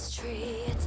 streets.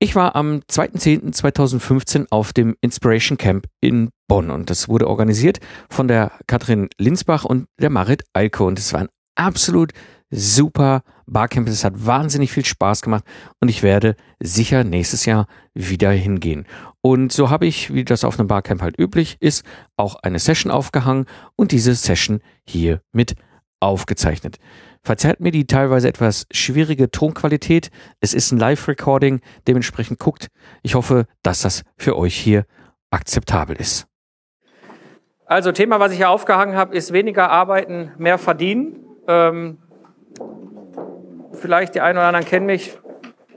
Ich war am 2.10.2015 auf dem Inspiration Camp in Bonn und das wurde organisiert von der Katrin Linsbach und der Marit Eilke und es war ein absolut super Barcamp. Es hat wahnsinnig viel Spaß gemacht und ich werde sicher nächstes Jahr wieder hingehen. Und so habe ich, wie das auf einem Barcamp halt üblich ist, auch eine Session aufgehangen und diese Session hier mit aufgezeichnet. Verzerrt mir die teilweise etwas schwierige Tonqualität. Es ist ein Live-Recording, dementsprechend guckt. Ich hoffe, dass das für euch hier akzeptabel ist. Also Thema, was ich hier aufgehangen habe, ist weniger arbeiten, mehr verdienen. Ähm, vielleicht die einen oder anderen kennen mich.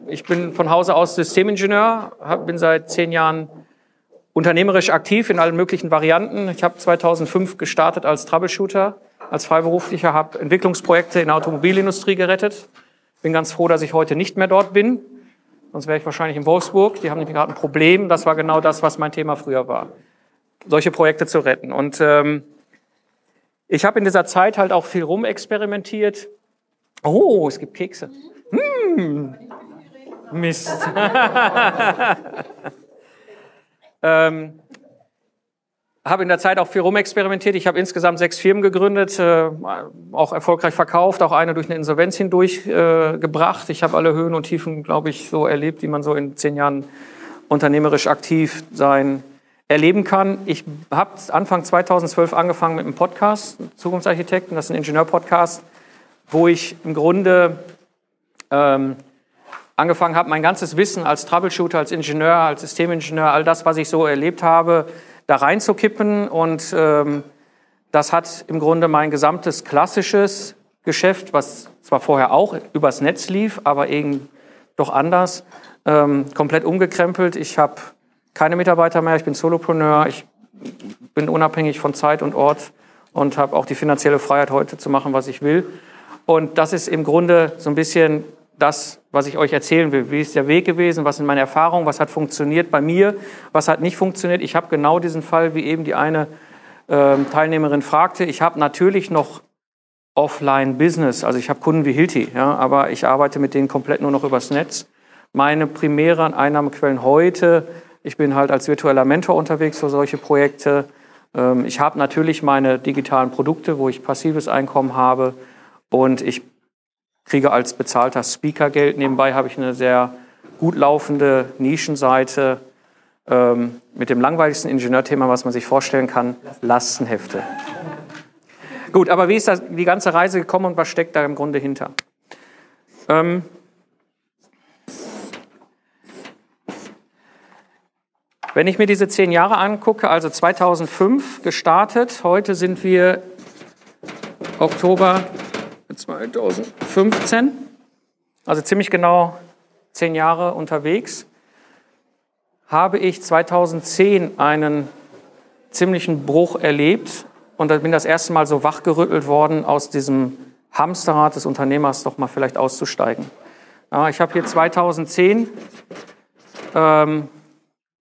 Ich bin von Hause aus Systemingenieur, hab, bin seit zehn Jahren unternehmerisch aktiv in allen möglichen Varianten. Ich habe 2005 gestartet als Troubleshooter, als Freiberuflicher, habe Entwicklungsprojekte in der Automobilindustrie gerettet. Bin ganz froh, dass ich heute nicht mehr dort bin. Sonst wäre ich wahrscheinlich in Wolfsburg. Die haben nämlich gerade ein Problem. Das war genau das, was mein Thema früher war. Solche Projekte zu retten. Und ähm, ich habe in dieser Zeit halt auch viel rumexperimentiert. Oh, es gibt Kekse. Hm. Mist. ähm, habe in der Zeit auch viel rumexperimentiert. Ich habe insgesamt sechs Firmen gegründet, äh, auch erfolgreich verkauft, auch eine durch eine Insolvenz hindurch äh, gebracht. Ich habe alle Höhen und Tiefen, glaube ich, so erlebt, wie man so in zehn Jahren unternehmerisch aktiv sein erleben kann. Ich habe Anfang 2012 angefangen mit einem Podcast, Zukunftsarchitekten, das ist ein Ingenieur-Podcast, wo ich im Grunde ähm, angefangen habe, mein ganzes Wissen als Troubleshooter, als Ingenieur, als Systemingenieur, all das, was ich so erlebt habe, da reinzukippen. Und ähm, das hat im Grunde mein gesamtes klassisches Geschäft, was zwar vorher auch übers Netz lief, aber eben doch anders, ähm, komplett umgekrempelt. Ich habe keine Mitarbeiter mehr, ich bin Solopreneur, ich bin unabhängig von Zeit und Ort und habe auch die finanzielle Freiheit, heute zu machen, was ich will. Und das ist im Grunde so ein bisschen das, was ich euch erzählen will. Wie ist der Weg gewesen? Was sind meine Erfahrungen? Was hat funktioniert bei mir? Was hat nicht funktioniert? Ich habe genau diesen Fall, wie eben die eine äh, Teilnehmerin fragte. Ich habe natürlich noch Offline-Business. Also ich habe Kunden wie Hilti, ja, aber ich arbeite mit denen komplett nur noch übers Netz. Meine primären Einnahmequellen heute, ich bin halt als virtueller Mentor unterwegs für solche Projekte. Ähm, ich habe natürlich meine digitalen Produkte, wo ich passives Einkommen habe und ich kriege als bezahlter Speaker Geld. Nebenbei habe ich eine sehr gut laufende Nischenseite ähm, mit dem langweiligsten Ingenieurthema, was man sich vorstellen kann, Lastenhefte. Gut, aber wie ist das, die ganze Reise gekommen und was steckt da im Grunde hinter? Ähm, wenn ich mir diese zehn Jahre angucke, also 2005 gestartet, heute sind wir Oktober 2015, also ziemlich genau zehn Jahre unterwegs, habe ich 2010 einen ziemlichen Bruch erlebt und bin das erste Mal so wachgerüttelt worden, aus diesem Hamsterrad des Unternehmers doch mal vielleicht auszusteigen. Ich habe hier 2010 ähm,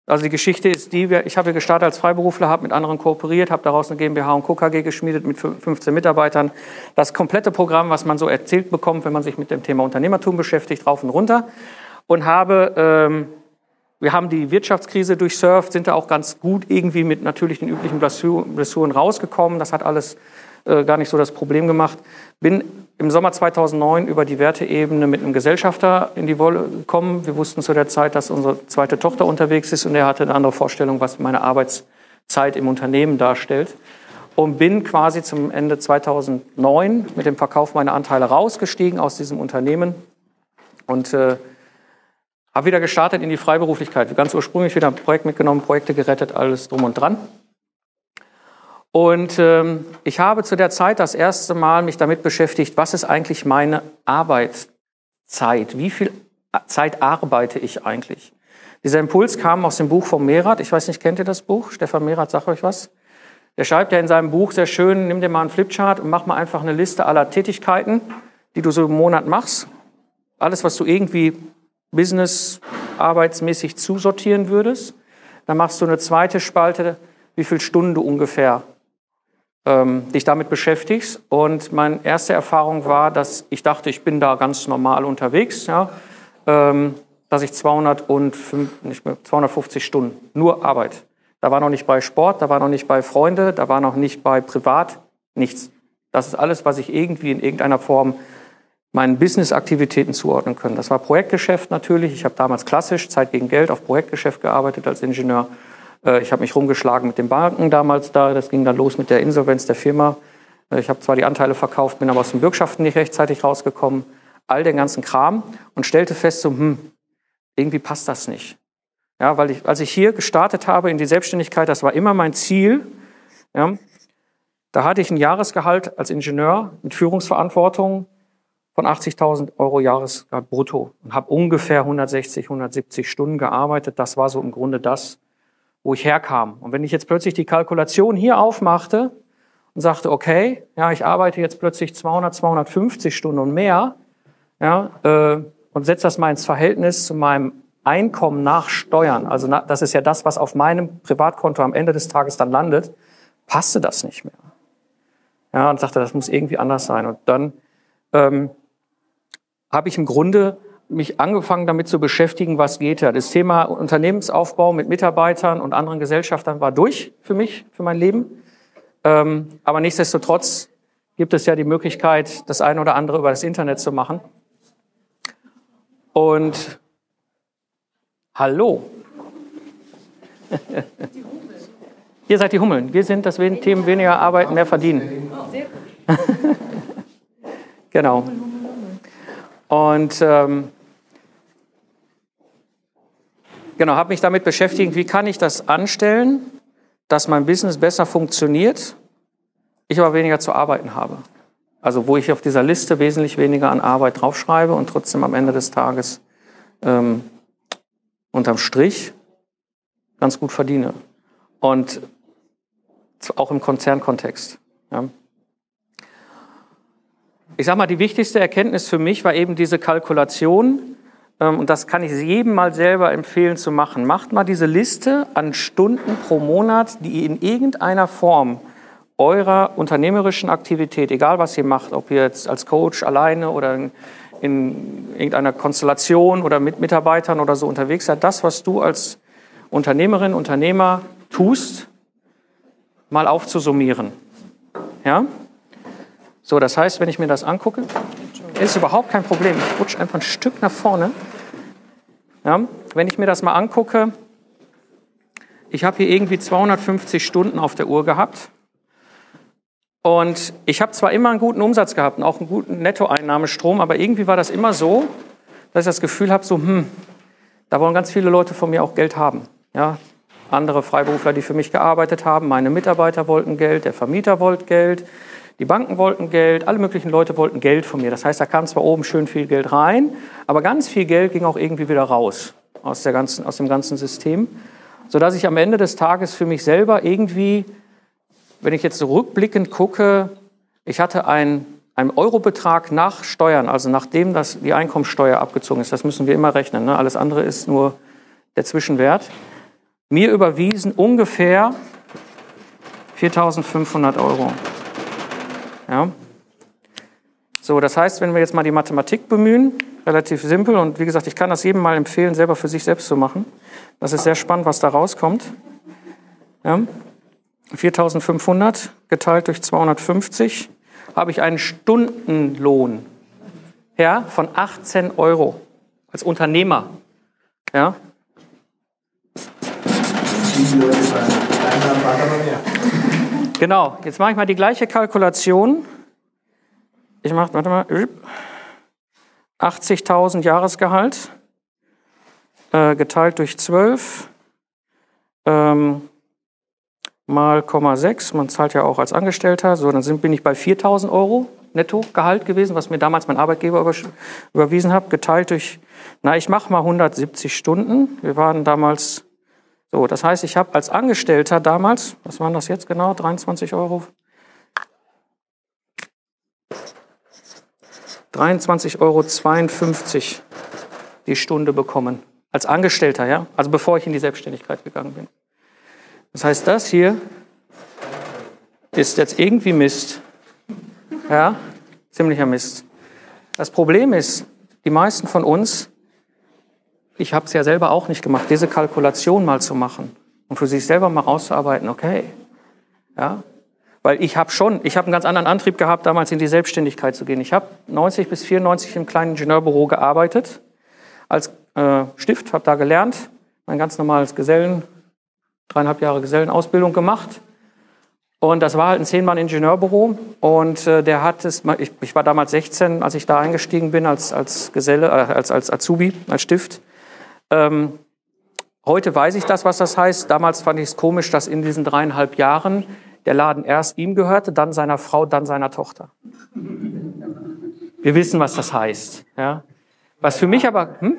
also die Geschichte ist die, ich habe gestartet als Freiberufler, habe mit anderen kooperiert, habe daraus eine GmbH und Co. KG geschmiedet mit 15 Mitarbeitern. Das komplette Programm, was man so erzählt bekommt, wenn man sich mit dem Thema Unternehmertum beschäftigt, rauf und runter. Und habe, ähm, wir haben die Wirtschaftskrise durchsurft, sind da auch ganz gut irgendwie mit natürlich den üblichen Blessuren rausgekommen. Das hat alles äh, gar nicht so das Problem gemacht. Bin im Sommer 2009 über die Werteebene mit einem Gesellschafter in die Wolle gekommen. Wir wussten zu der Zeit, dass unsere zweite Tochter unterwegs ist und er hatte eine andere Vorstellung, was meine Arbeitszeit im Unternehmen darstellt. Und bin quasi zum Ende 2009 mit dem Verkauf meiner Anteile rausgestiegen aus diesem Unternehmen und äh, habe wieder gestartet in die Freiberuflichkeit. Ganz ursprünglich wieder ein Projekt mitgenommen, Projekte gerettet, alles drum und dran. Und ähm, ich habe zu der Zeit das erste Mal mich damit beschäftigt, was ist eigentlich meine Arbeitszeit? Wie viel Zeit arbeite ich eigentlich? Dieser Impuls kam aus dem Buch von Mehrath. Ich weiß nicht, kennt ihr das Buch? Stefan Mehrath, sagt euch was? Der schreibt ja in seinem Buch sehr schön, nimm dir mal einen Flipchart und mach mal einfach eine Liste aller Tätigkeiten, die du so im Monat machst. Alles, was du irgendwie business arbeitsmäßig zusortieren würdest. Dann machst du eine zweite Spalte, wie viel Stunden du ungefähr ähm, dich damit beschäftigst. Und meine erste Erfahrung war, dass ich dachte, ich bin da ganz normal unterwegs, ja, ähm, dass ich 205, nicht mehr, 250 Stunden nur Arbeit. Da war noch nicht bei Sport, da war noch nicht bei Freunde, da war noch nicht bei Privat, nichts. Das ist alles, was ich irgendwie in irgendeiner Form meinen Business-Aktivitäten zuordnen können. Das war Projektgeschäft natürlich. Ich habe damals klassisch Zeit gegen Geld auf Projektgeschäft gearbeitet als Ingenieur. Äh, ich habe mich rumgeschlagen mit den Banken damals da. Das ging dann los mit der Insolvenz der Firma. Äh, ich habe zwar die Anteile verkauft, bin aber aus den Bürgschaften nicht rechtzeitig rausgekommen. All den ganzen Kram und stellte fest, so, hm, irgendwie passt das nicht. Ja, weil ich, als ich hier gestartet habe in die Selbstständigkeit, das war immer mein Ziel. Ja, da hatte ich ein Jahresgehalt als Ingenieur mit Führungsverantwortung von 80.000 Euro Jahresgehalt brutto und habe ungefähr 160, 170 Stunden gearbeitet. Das war so im Grunde das, wo ich herkam. Und wenn ich jetzt plötzlich die Kalkulation hier aufmachte und sagte, okay, ja, ich arbeite jetzt plötzlich 200, 250 Stunden und mehr, ja, äh, und setze das mal ins Verhältnis zu meinem Einkommen nach Steuern, also na, das ist ja das, was auf meinem Privatkonto am Ende des Tages dann landet, passte das nicht mehr. Ja, und sagte, das muss irgendwie anders sein. Und dann ähm, habe ich im Grunde mich angefangen damit zu beschäftigen, was geht da. Das Thema Unternehmensaufbau mit Mitarbeitern und anderen Gesellschaftern war durch für mich, für mein Leben. Ähm, aber nichtsdestotrotz gibt es ja die Möglichkeit, das eine oder andere über das Internet zu machen. Und hallo. Ihr seid die Hummeln. Wir sind das Themen weniger arbeiten, mehr verdienen. genau. Und ähm, genau, habe mich damit beschäftigt, wie kann ich das anstellen, dass mein Business besser funktioniert, ich aber weniger zu arbeiten habe. Also wo ich auf dieser Liste wesentlich weniger an Arbeit draufschreibe und trotzdem am Ende des Tages ähm, unterm Strich ganz gut verdiene. Und auch im Konzernkontext. Ja ich sage mal, die wichtigste Erkenntnis für mich war eben diese Kalkulation. Ähm, und das kann ich jedem mal selber empfehlen zu machen. Macht mal diese Liste an Stunden pro Monat, die in irgendeiner Form eurer unternehmerischen Aktivität, egal was ihr macht, ob ihr jetzt als Coach alleine oder in, in irgendeiner Konstellation oder mit Mitarbeitern oder so unterwegs seid, das, was du als Unternehmerin, Unternehmer tust, mal aufzusummieren. Ja? So, das heißt, wenn ich mir das angucke, ist überhaupt kein Problem. Ich rutsche einfach ein Stück nach vorne. Ja, wenn ich mir das mal angucke, ich habe hier irgendwie 250 Stunden auf der Uhr gehabt. Und ich habe zwar immer einen guten Umsatz gehabt und auch einen guten Nettoeinnahmestrom, aber irgendwie war das immer so, dass ich das Gefühl habe, so, hm, da wollen ganz viele Leute von mir auch Geld haben. Ja, andere Freiberufler, die für mich gearbeitet haben, meine Mitarbeiter wollten Geld, der Vermieter wollte Geld, die Banken wollten Geld, alle möglichen Leute wollten Geld von mir. Das heißt, da kam zwar oben schön viel Geld rein, aber ganz viel Geld ging auch irgendwie wieder raus aus, der ganzen, aus dem ganzen System, sodass ich am Ende des Tages für mich selber irgendwie, wenn ich jetzt rückblickend gucke, ich hatte einen, einen Eurobetrag nach Steuern, also nachdem das, die Einkommensteuer abgezogen ist, das müssen wir immer rechnen, ne? alles andere ist nur der Zwischenwert, mir überwiesen ungefähr 4.500 Euro. Ja? So, das heißt, wenn wir jetzt mal die Mathematik bemühen, relativ simpel und wie gesagt, ich kann das jedem mal empfehlen, selber für sich selbst zu machen. Das ist sehr spannend, was da rauskommt. Ja? 4.500 geteilt durch 250 habe ich einen Stundenlohn ja, von 18 Euro als Unternehmer. Ja. Genau, jetzt mache ich mal die gleiche Kalkulation. Ich mache, warte mal, 80.000 Jahresgehalt äh, geteilt durch 12 ähm, mal 0,6. Man zahlt ja auch als Angestellter. So, dann sind, bin ich bei 4.000 Euro Nettogehalt gewesen, was mir damals mein Arbeitgeber über, überwiesen hat, geteilt durch, na, ich mache mal 170 Stunden. Wir waren damals, so, das heißt, ich habe als Angestellter damals, was waren das jetzt genau, 23 Euro? 23,52 Euro die Stunde bekommen. Als Angestellter, ja? Also bevor ich in die Selbstständigkeit gegangen bin. Das heißt, das hier ist jetzt irgendwie Mist. Ja, ziemlicher Mist. Das Problem ist, die meisten von uns, ich habe es ja selber auch nicht gemacht, diese Kalkulation mal zu machen und für sich selber mal rauszuarbeiten, okay, ja, weil ich habe schon, ich habe einen ganz anderen Antrieb gehabt, damals in die Selbstständigkeit zu gehen. Ich habe 90 bis 94 im kleinen Ingenieurbüro gearbeitet als äh, Stift, habe da gelernt, mein ganz normales Gesellen, dreieinhalb Jahre Gesellenausbildung gemacht und das war halt ein Zehn-Mann-Ingenieurbüro. Und äh, der hat es, ich, ich, war damals 16, als ich da eingestiegen bin als, als Geselle, äh, als, als Azubi, als Stift. Ähm, heute weiß ich das, was das heißt. Damals fand ich es komisch, dass in diesen dreieinhalb Jahren der Laden erst ihm gehörte, dann seiner Frau, dann seiner Tochter. Wir wissen, was das heißt. Ja? Was für mich aber, hm?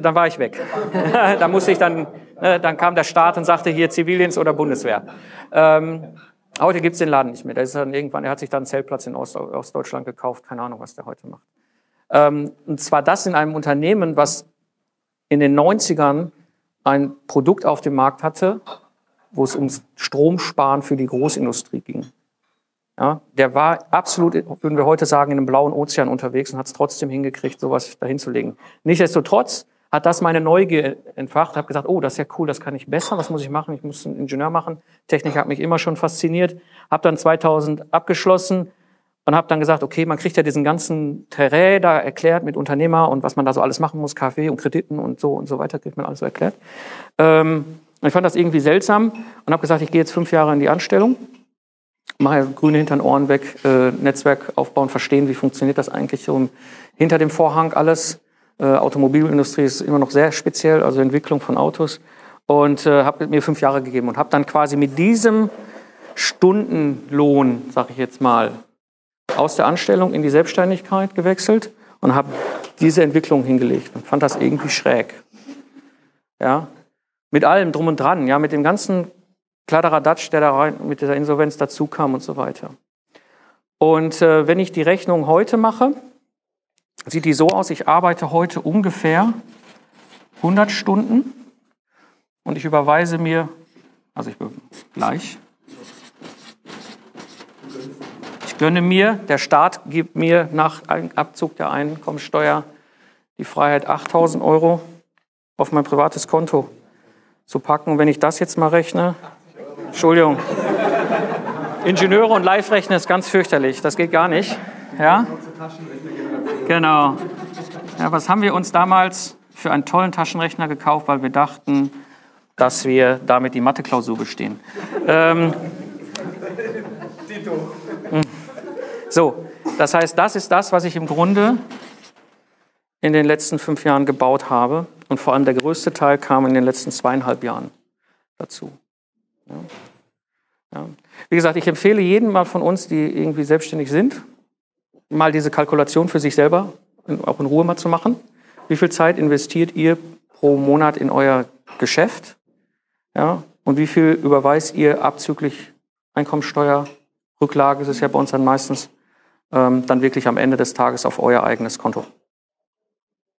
dann war ich weg. da musste ich dann, ne, dann kam der Staat und sagte hier Zivildienst oder Bundeswehr. Ähm, heute gibt's den Laden nicht mehr. Der ist dann irgendwann, er hat sich dann einen Zeltplatz in Ost, Ostdeutschland gekauft. Keine Ahnung, was der heute macht. Ähm, und zwar das in einem Unternehmen, was in den 90ern ein Produkt auf dem Markt hatte, wo es ums Stromsparen für die Großindustrie ging. Ja, der war absolut, würden wir heute sagen, in einem blauen Ozean unterwegs und hat es trotzdem hingekriegt, sowas dahin zu. Nichtsdestotrotz hat das meine Neugier entfacht. habe gesagt, oh, das ist ja cool, das kann ich besser. Was muss ich machen? Ich muss einen Ingenieur machen. Technik hat mich immer schon fasziniert. Habe dann 2000 abgeschlossen und habe dann gesagt, okay, man kriegt ja diesen ganzen Terrain da erklärt mit Unternehmer und was man da so alles machen muss, Kaffee und Krediten und so und so weiter, kriegt man alles so erklärt. Ähm, ich fand das irgendwie seltsam und habe gesagt, ich gehe jetzt fünf Jahre in die Anstellung mache grüne hinter den Ohren weg, äh, Netzwerk aufbauen, verstehen, wie funktioniert das eigentlich so hinter dem Vorhang alles. Äh, Automobilindustrie ist immer noch sehr speziell, also Entwicklung von Autos. Und äh, habe mir fünf Jahre gegeben und habe dann quasi mit diesem Stundenlohn, sage ich jetzt mal, aus der Anstellung in die Selbstständigkeit gewechselt und habe diese Entwicklung hingelegt und fand das irgendwie schräg. Ja, mit allem drum und dran, ja, mit dem ganzen Kladderadatsch, der da rein, mit dieser Insolvenz dazu kam und so weiter. Und äh, wenn ich die Rechnung heute mache, sieht die so aus, ich arbeite heute ungefähr 100 Stunden und ich überweise mir, also ich gleich, gönne mir, der Staat gibt mir nach Abzug der Einkommensteuer die Freiheit 8000 Euro auf mein privates Konto zu packen. Wenn ich das jetzt mal rechne, Entschuldigung. Ingenieure und Live-Rechner ist ganz fürchterlich. Das geht gar nicht. Ja? Genau. Ja, was haben wir uns damals für einen tollen Taschenrechner gekauft, weil wir dachten, dass wir damit die Mathe-Klausur bestehen. Ähm, so, das heißt, das ist das, was ich im Grunde in den letzten fünf Jahren gebaut habe. Und vor allem der größte Teil kam in den letzten zweieinhalb Jahren dazu. Ja. Ja. Wie gesagt, ich empfehle jedem mal von uns, die irgendwie selbstständig sind, mal diese Kalkulation für sich selber auch in Ruhe mal zu machen. Wie viel Zeit investiert ihr pro Monat in euer Geschäft? Ja, und wie viel überweist ihr abzüglich Einkommensteuer, Rücklage, das ist ja bei uns dann meistens, ähm, dann wirklich am Ende des Tages auf euer eigenes Konto?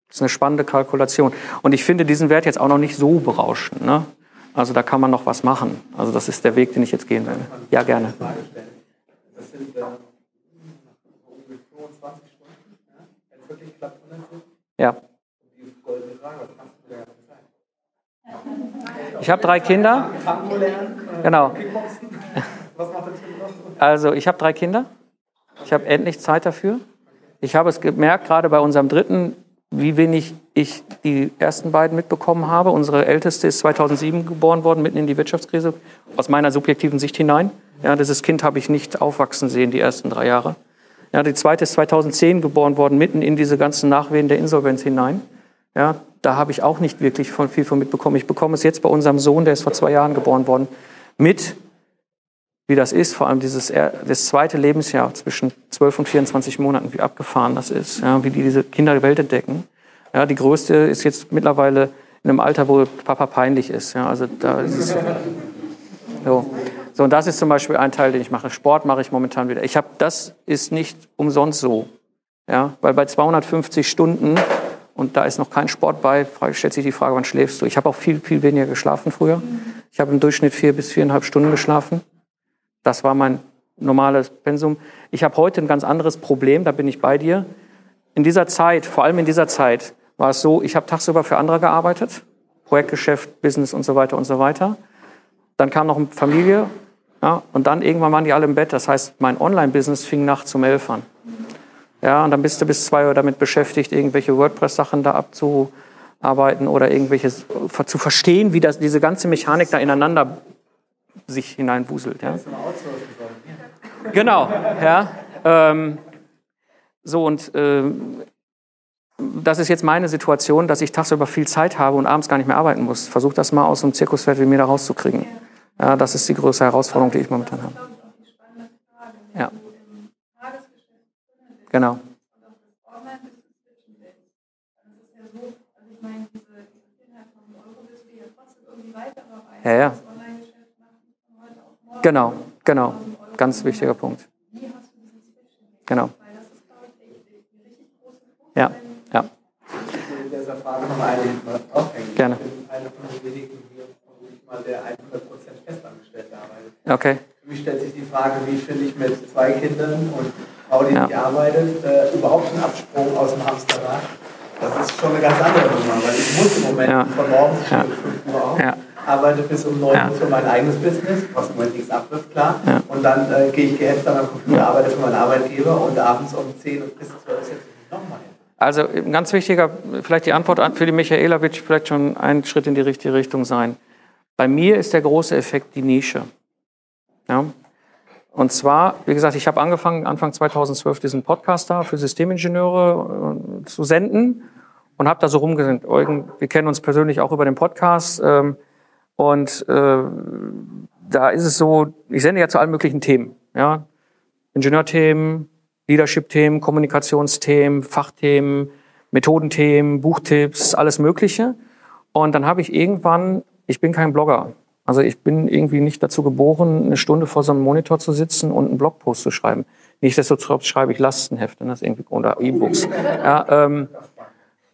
Das ist eine spannende Kalkulation. Und ich finde diesen Wert jetzt auch noch nicht so berauschend. Ne? Also da kann man noch was machen. Also das ist der Weg, den ich jetzt gehen will. Ja, gerne. Das sind äh, ungefähr 25 Stunden, wenn es wirklich klappt, Ja. Ich habe drei Kinder. Genau. Also ich habe drei Kinder. Ich habe endlich Zeit dafür. Ich habe es gemerkt, gerade bei unserem dritten, wie wenig ich die ersten beiden mitbekommen habe. Unsere älteste ist 2007 geboren worden, mitten in die Wirtschaftskrise, aus meiner subjektiven Sicht hinein. Ja, dieses Kind habe ich nicht aufwachsen sehen, die ersten drei Jahre. Ja, die zweite ist 2010 geboren worden, mitten in diese ganzen Nachwehen der Insolvenz hinein. Ja, da habe ich auch nicht wirklich von, viel von mitbekommen. Ich bekomme es jetzt bei unserem Sohn, der ist vor zwei Jahren geboren worden, mit, wie das ist, vor allem dieses das zweite Lebensjahr zwischen 12 und 24 Monaten, wie abgefahren das ist, ja, wie die diese Kinder die Welt entdecken. Ja, die größte ist jetzt mittlerweile in einem Alter, wo Papa peinlich ist. Ja, also da ist es so. So, und das ist zum Beispiel ein Teil, den ich mache. Sport mache ich momentan wieder. Ich habe, das ist nicht umsonst so. Ja, weil bei 250 Stunden und da ist noch kein Sport bei, stellt sich die Frage, wann schläfst du? Ich habe auch viel, viel weniger geschlafen früher. Ich habe im Durchschnitt vier bis viereinhalb Stunden geschlafen. Das war mein normales Pensum. Ich habe heute ein ganz anderes Problem, da bin ich bei dir. In dieser Zeit, vor allem in dieser Zeit, war es so, ich habe tagsüber für andere gearbeitet, Projektgeschäft, Business und so weiter und so weiter. Dann kam noch eine Familie ja, und dann irgendwann waren die alle im Bett. Das heißt, mein Online-Business fing nachts um elf an. Ja, und dann bist du bis zwei Uhr damit beschäftigt, irgendwelche WordPress-Sachen da abzuarbeiten oder irgendwelches zu verstehen, wie das, diese ganze Mechanik da ineinander sich hineinwuselt. Ja. Genau, ja. Ähm, so und ähm, das ist jetzt meine Situation, dass ich tagsüber viel Zeit habe und abends gar nicht mehr arbeiten muss. Versuch das mal aus einem Zirkusfeld wie mir da rauszukriegen. Ja, das ist die größte Herausforderung, die ich momentan habe. Ja. Genau. Ja, ja. Genau, genau. Ganz wichtiger Punkt. Genau. Ja, ja. Gerne. Ich bin einer von den wenigen hier, vermutlich mal, der 100% festangestellt arbeitet. Okay. Für mich stellt sich die Frage, wie finde ich mit zwei Kindern und Frau, die Ja. nicht arbeitet, äh, überhaupt einen Absprung aus dem Hamsterrad? Das ist schon eine ganz andere Nummer, weil ich muss im Moment Ja. von morgens Ja. schon um 5 Uhr auf, Ja. Arbeite bis um 9 Ja. Uhr für mein eigenes Business, was im Moment nichts abwirft, klar. Und dann äh, gehe ich gehetzt an meinem Computer, arbeite für meinen Arbeitgeber und abends um 10 und bis 12 setze ich mich nochmal hin. Also ein ganz wichtiger, vielleicht die Antwort an- für die Michaela wird vielleicht schon ein Schritt in die richtige Richtung sein. Bei mir ist der große Effekt die Nische. Ja? Und zwar, wie gesagt, ich habe angefangen, Anfang 2012 diesen Podcast da für Systemingenieure äh, zu senden und habe da so rumgesendet. Eugen, wir kennen uns persönlich auch über den Podcast. Ähm, und äh, da ist es so, ich sende ja zu allen möglichen Themen. Ja? Ingenieurthemen, Leadership-Themen, Kommunikationsthemen, Fachthemen, Methodenthemen, Buchtipps, alles Mögliche. Und dann habe ich irgendwann, ich bin kein Blogger. Also ich bin irgendwie nicht dazu geboren, eine Stunde vor so einem Monitor zu sitzen und einen Blogpost zu schreiben. Nichtsdestotrotz schreibe ich Lastenhefte, das irgendwie oder E-Books. Ja, ähm,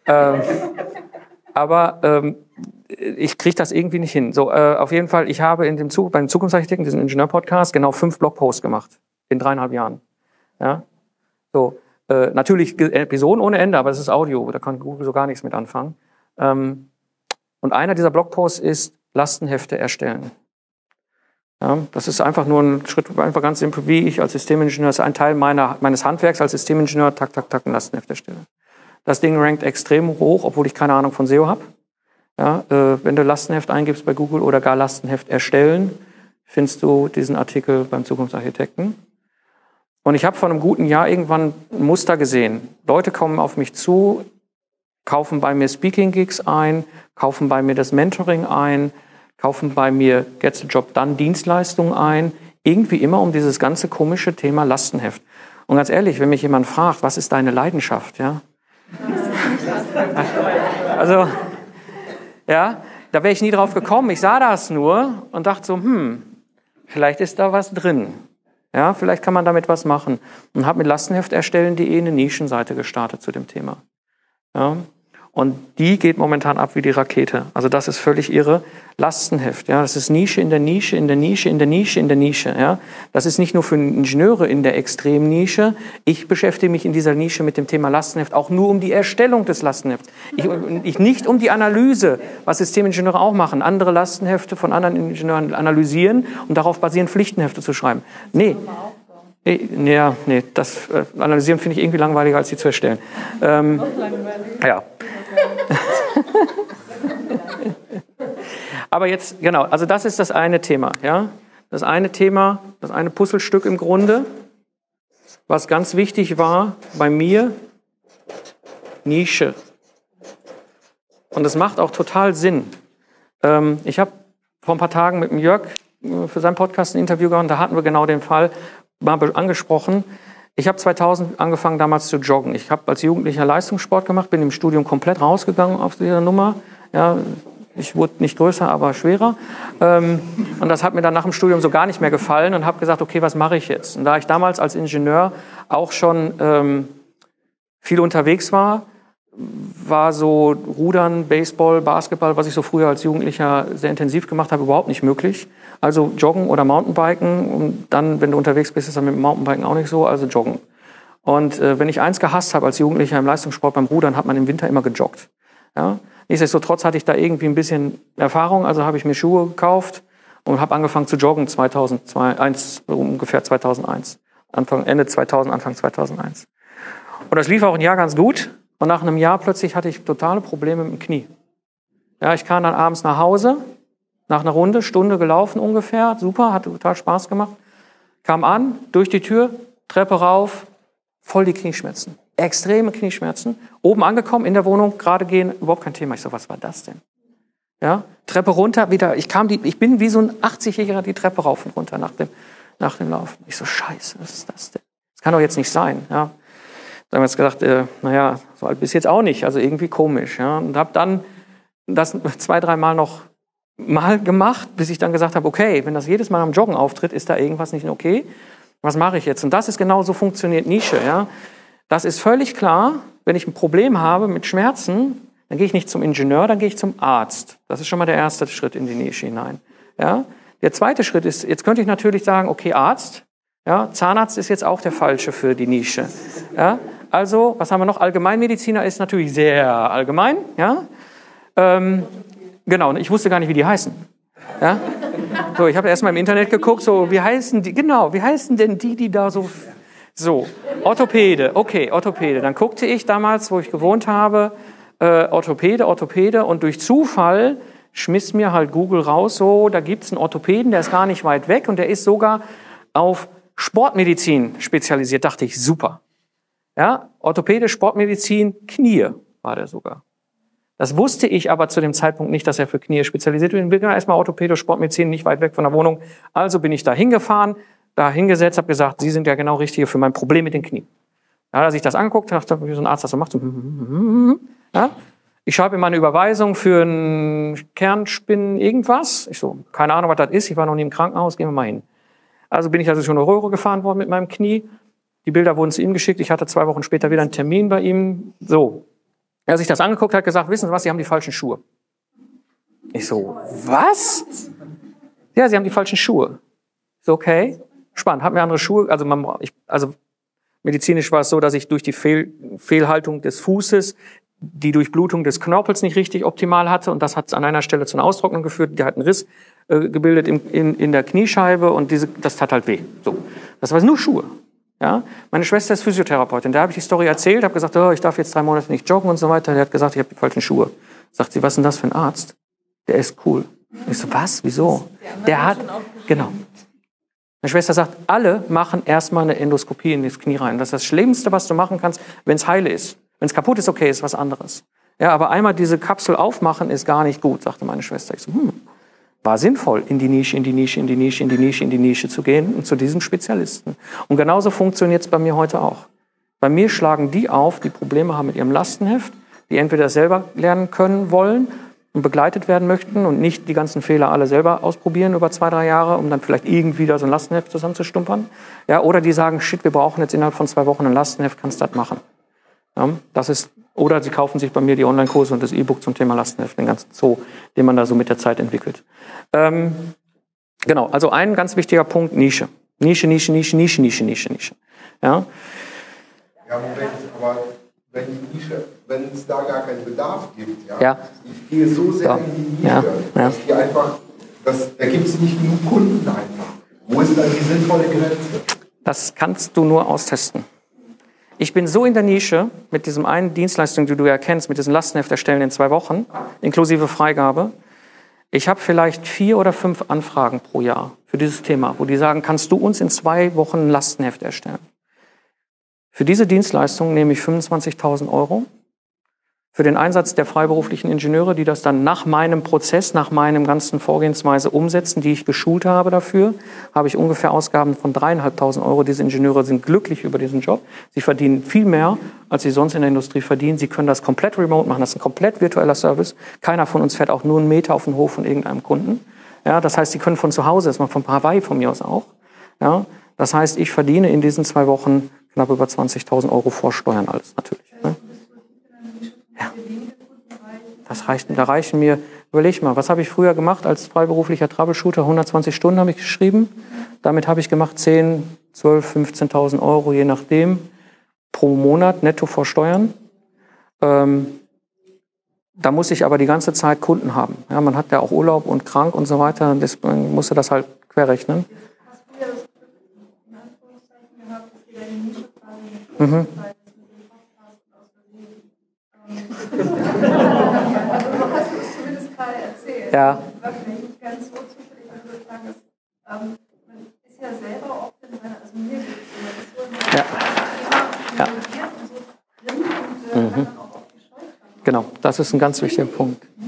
ähm, aber ähm, ich kriege das irgendwie nicht hin. So, äh, auf jeden Fall, ich habe in dem Zug, beim Zukunftsarchitekten, diesem Ingenieur-Podcast, genau fünf Blogposts gemacht in dreieinhalb Jahren. Ja, so äh, natürlich Episoden ohne Ende, aber das ist Audio, da kann Google so gar nichts mit anfangen. Ähm, und einer dieser Blogposts ist Lastenhefte erstellen. Ja, das ist einfach nur ein Schritt, einfach ganz simpel, wie ich als Systemingenieur, das ist ein Teil meiner, meines Handwerks als Systemingenieur, tak, tak, tak, ein Lastenheft erstelle. Das Ding rankt extrem hoch, obwohl ich keine Ahnung von SEO habe. Ja, äh, wenn du Lastenheft eingibst bei Google oder gar Lastenheft erstellen, findest du diesen Artikel beim Zukunftsarchitekten. Und ich habe vor einem guten Jahr irgendwann ein Muster gesehen. Leute kommen auf mich zu, kaufen bei mir Speaking-Gigs ein, kaufen bei mir das Mentoring ein, kaufen bei mir Get the Job Done Dienstleistungen ein, irgendwie immer um dieses ganze komische Thema Lastenheft. Und ganz ehrlich, wenn mich jemand fragt, was ist deine Leidenschaft, ja? Also, ja, da wäre ich nie drauf gekommen. Ich sah das nur und dachte so, hm, vielleicht ist da was drin. Ja, vielleicht kann man damit was machen. Und habe mit Lastenheft erstellen.de eine Nischenseite gestartet zu dem Thema. Ja. Und die geht momentan ab wie die Rakete. Also das ist völlig irre. Lastenheft, ja, das ist Nische in der Nische, in der Nische, in der Nische, in der Nische, ja. Das ist nicht nur für Ingenieure in der Extremnische. Ich beschäftige mich in dieser Nische mit dem Thema Lastenheft auch nur um die Erstellung des Lastenhefts. Ich, ich nicht um die Analyse, was Systemingenieure auch machen. Andere Lastenhefte von anderen Ingenieuren analysieren und darauf basieren Pflichtenhefte zu schreiben. Nee. Nee, ja, nee, das äh, Analysieren finde ich irgendwie langweiliger, als sie zu erstellen. Ähm, ja. Aber jetzt, genau, also das ist das eine Thema, ja. Das eine Thema, das eine Puzzlestück im Grunde, was ganz wichtig war bei mir, Nische. Und das macht auch total Sinn. Ähm, ich habe vor ein paar Tagen mit dem Jörg äh, für seinen Podcast ein Interview gehabt, da hatten wir genau den Fall mal angesprochen. Ich habe 2000 angefangen damals zu joggen. Ich habe als Jugendlicher Leistungssport gemacht, bin im Studium komplett rausgegangen auf dieser Nummer. Ja, ich wurde nicht größer, aber schwerer. Ähm, und das hat mir dann nach dem Studium so gar nicht mehr gefallen und habe gesagt, okay, was mache ich jetzt? Und da ich damals als Ingenieur auch schon ähm, viel unterwegs war, war so Rudern, Baseball, Basketball, was ich so früher als Jugendlicher sehr intensiv gemacht habe, überhaupt nicht möglich. Also Joggen oder Mountainbiken und dann, wenn du unterwegs bist, ist dann mit Mountainbiken auch nicht so, also Joggen. Und äh, wenn ich eins gehasst habe als Jugendlicher im Leistungssport beim Rudern, hat man im Winter immer gejoggt. Ja? Nichtsdestotrotz hatte ich da irgendwie ein bisschen Erfahrung, also habe ich mir Schuhe gekauft und habe angefangen zu joggen 2001, ungefähr 2001. Anfang, Ende 2000, Anfang 2001. Und das lief auch ein Jahr ganz gut. Und nach einem Jahr plötzlich hatte ich totale Probleme mit dem Knie. Ja, ich kam dann abends nach Hause, nach einer Runde, Stunde gelaufen ungefähr, super, hat total Spaß gemacht. Kam an, durch die Tür, Treppe rauf, voll die Knieschmerzen. Extreme Knieschmerzen. Oben angekommen, in der Wohnung, gerade gehen, überhaupt kein Thema. Ich so, was war das denn? Ja, Treppe runter, wieder, ich kam die, ich bin wie so ein 80-Jähriger die Treppe rauf und runter nach dem, nach dem Laufen. Ich so, scheiße, was ist das denn? Das kann doch jetzt nicht sein, ja. Jetzt gesagt, äh, naja, so alt bist jetzt auch nicht, also irgendwie komisch. Ja? Und habe dann das zwei, dreimal noch mal gemacht, bis ich dann gesagt habe, okay, wenn das jedes Mal am Joggen auftritt, ist da irgendwas nicht okay. Was mache ich jetzt? Und das ist genau so funktioniert Nische. Ja? Das ist völlig klar, wenn ich ein Problem habe mit Schmerzen, dann gehe ich nicht zum Ingenieur, dann gehe ich zum Arzt. Das ist schon mal der erste Schritt in die Nische hinein. Ja? Der zweite Schritt ist, jetzt könnte ich natürlich sagen, okay, Arzt, ja, Zahnarzt ist jetzt auch der falsche für die Nische. Ja? Also, was haben wir noch? Allgemeinmediziner ist natürlich sehr allgemein. Ja? Ähm, genau, ich wusste gar nicht, wie die heißen. Ja? So, ich habe erst mal im Internet geguckt, so, wie heißen die, genau, wie heißen denn die, die da so, so, Orthopäde, okay, Orthopäde. Dann guckte ich damals, wo ich gewohnt habe, äh, Orthopäde, Orthopäde und durch Zufall schmiss mir halt Google raus, so, da gibt's einen Orthopäden, der ist gar nicht weit weg und der ist sogar auf Sportmedizin spezialisiert. Dachte ich, super. Ja, Orthopäde, Sportmedizin, Knie war der sogar. Das wusste ich aber zu dem Zeitpunkt nicht, dass er für Knie spezialisiert ist. Ich bin erstmal Orthopäde, Sportmedizin, nicht weit weg von der Wohnung. Also bin ich da hingefahren, da hingesetzt, habe gesagt, Sie sind ja genau Richtige für mein Problem mit den Knien. Hat er sich das angeguckt, dachte, wie so ein Arzt das so macht. Ja? Ich schreibe ihm mal eine Überweisung für einen Kernspinnen irgendwas. Ich so, keine Ahnung, was das ist. Ich war noch nie im Krankenhaus, gehen wir mal hin. Also bin ich also schon eine Röhre gefahren worden mit meinem Knie. Die Bilder wurden zu ihm geschickt. Ich hatte zwei Wochen später wieder einen Termin bei ihm. So. Er hat sich das angeguckt, hat gesagt, wissen Sie was, Sie haben die falschen Schuhe. Ich so, was? Ja, Sie haben die falschen Schuhe. So, okay. Spannend. Hat mir andere Schuhe, also man, ich, also medizinisch war es so, dass ich durch die Fehl, Fehlhaltung des Fußes die Durchblutung des Knorpels nicht richtig optimal hatte und das hat an einer Stelle zu einer Austrocknung geführt. Der hat einen Riss äh, gebildet in, in, in der Kniescheibe und diese, das tat halt weh. So. Das war nur Schuhe. Ja? Meine Schwester ist Physiotherapeutin. Da habe ich die Story erzählt, habe gesagt, oh, ich darf jetzt drei Monate nicht joggen und so weiter. Der hat gesagt, ich habe die falschen Schuhe. Sagt sie, was ist denn das für ein Arzt? Der ist cool. Ich so, was? Wieso? Der hat, genau. Meine Schwester sagt, alle machen erstmal eine Endoskopie in das Knie rein. Das ist das Schlimmste, was du machen kannst, wenn es heile ist. Wenn es kaputt ist, okay, ist was anderes. Ja, aber einmal diese Kapsel aufmachen ist gar nicht gut, sagte meine Schwester. Ich so, hm, war sinnvoll, in die Nische, in die Nische, in die Nische, in die Nische, in die Nische zu gehen und zu diesem Spezialisten. Und genauso funktioniert es bei mir heute auch. Bei mir schlagen die auf, die Probleme haben mit ihrem Lastenheft, die entweder selber lernen können wollen und begleitet werden möchten und nicht die ganzen Fehler alle selber ausprobieren über zwei, drei Jahre, um dann vielleicht irgendwie da so ein Lastenheft zusammenzustumpern. Ja, oder die sagen, shit, wir brauchen jetzt innerhalb von zwei Wochen ein Lastenheft, kannst das machen. Ja, das ist Oder Sie kaufen sich bei mir die Online-Kurse und das E-Book zum Thema Lastenheft, den ganzen Zoo, den man da so mit der Zeit entwickelt. Ähm, genau, also ein ganz wichtiger Punkt, Nische. Nische, Nische, Nische, Nische, Nische, Nische, Nische. Ja? Ja, Moment, aber wenn die Nische, wenn es da gar keinen Bedarf gibt, ja, Ja. ich gehe so sehr Ja. in die Nische, Ja. Dass die einfach, dass, da gibt es nicht genug Kunden einfach. Wo ist dann die sinnvolle Grenze? Das kannst du nur austesten. Ich bin so in der Nische mit diesem einen Dienstleistung, die du ja kennst, mit diesem Lastenheft erstellen in zwei Wochen, inklusive Freigabe. Ich habe vielleicht vier oder fünf Anfragen pro Jahr für dieses Thema, wo die sagen, kannst du uns in zwei Wochen ein Lastenheft erstellen? Für diese Dienstleistung nehme ich 25.000 Euro. Für den Einsatz der freiberuflichen Ingenieure, die das dann nach meinem Prozess, nach meinem ganzen Vorgehensweise umsetzen, die ich geschult habe dafür, habe ich ungefähr Ausgaben von dreieinhalbtausend Euro. Diese Ingenieure sind glücklich über diesen Job. Sie verdienen viel mehr, als sie sonst in der Industrie verdienen. Sie können das komplett remote machen. Das ist ein komplett virtueller Service. Keiner von uns fährt auch nur einen Meter auf den Hof von irgendeinem Kunden. Ja, das heißt, sie können von zu Hause, das macht von Hawaii von mir aus auch. Ja, das heißt, ich verdiene in diesen zwei Wochen knapp über 20.000 Euro vor Steuern alles natürlich. Ne? Das reicht, da reichen mir, überleg mal, was habe ich früher gemacht als freiberuflicher Troubleshooter? 120 Stunden habe ich geschrieben. Damit habe ich gemacht 10, 12, 15.000 Euro, je nachdem, pro Monat netto vor Steuern. Ähm, da muss ich aber die ganze Zeit Kunden haben. Ja, man hat ja auch Urlaub und krank und so weiter. Deswegen musste das halt querrechnen. Hast du ja das in Anführungszeichen gehabt, dass jeder die Nische quasi mit Mhm. Spotify mit dem Podcast aus Versehen. Ähm, Also so hast du es zumindest gerade erzählt. Ja. War vielleicht nicht ganz so zufällig, wenn du das sagen hast. Ähm, man ist ja selber oft in seiner, also mir geht es ist so in Ja. Ja. und so drin und äh, hat dann auch oft die Scheuklappen. Genau, das ist ein ganz wichtiger Punkt. Ich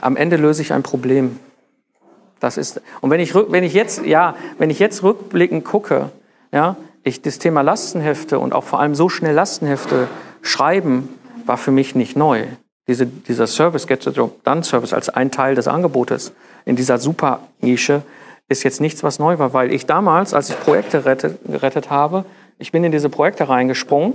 am Ende löse ich ein Problem. Das ist, und wenn ich, wenn ich jetzt, ja, wenn ich jetzt rückblickend gucke, ja, ich, das Thema Lastenhefte und auch vor allem so schnell Lastenhefte schreiben, war für mich nicht neu. Diese, dieser Service, Get the Job Done Service als ein Teil des Angebotes in dieser Super-Nische ist jetzt nichts, was neu war, weil ich damals, als ich Projekte rettet, gerettet habe, ich bin in diese Projekte reingesprungen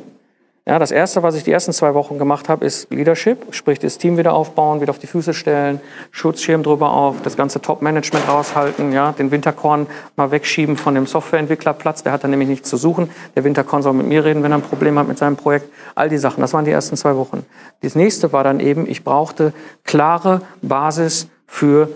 ja, das erste, was ich die ersten zwei Wochen gemacht habe, ist Leadership, sprich das Team wieder aufbauen, wieder auf die Füße stellen, Schutzschirm drüber auf, das ganze Top-Management raushalten, ja, den Winterkorn mal wegschieben von dem Softwareentwicklerplatz, der hat da nämlich nichts zu suchen. Der Winterkorn soll mit mir reden, wenn er ein Problem hat mit seinem Projekt. All die Sachen, das waren die ersten zwei Wochen. Das nächste war dann eben, ich brauchte klare Basis für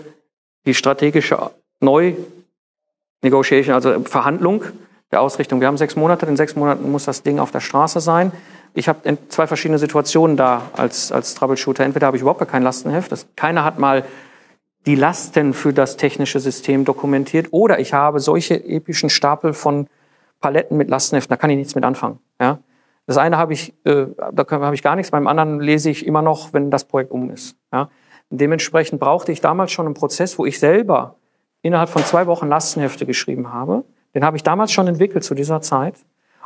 die strategische Neu-Negotiation, also Verhandlung der Ausrichtung. Wir haben sechs Monate, in sechs Monaten muss das Ding auf der Straße sein. Ich habe zwei verschiedene Situationen da als, als Troubleshooter. Entweder habe ich überhaupt gar kein Lastenheft, das, keiner hat mal die Lasten für das technische System dokumentiert, oder ich habe solche epischen Stapel von Paletten mit Lastenheften, da kann ich nichts mit anfangen. Ja? Das eine habe ich, äh, da habe ich gar nichts, beim anderen lese ich immer noch, wenn das Projekt um ist. Ja? Dementsprechend brauchte ich damals schon einen Prozess, wo ich selber innerhalb von zwei Wochen Lastenhefte geschrieben habe. Den habe ich damals schon entwickelt zu dieser Zeit.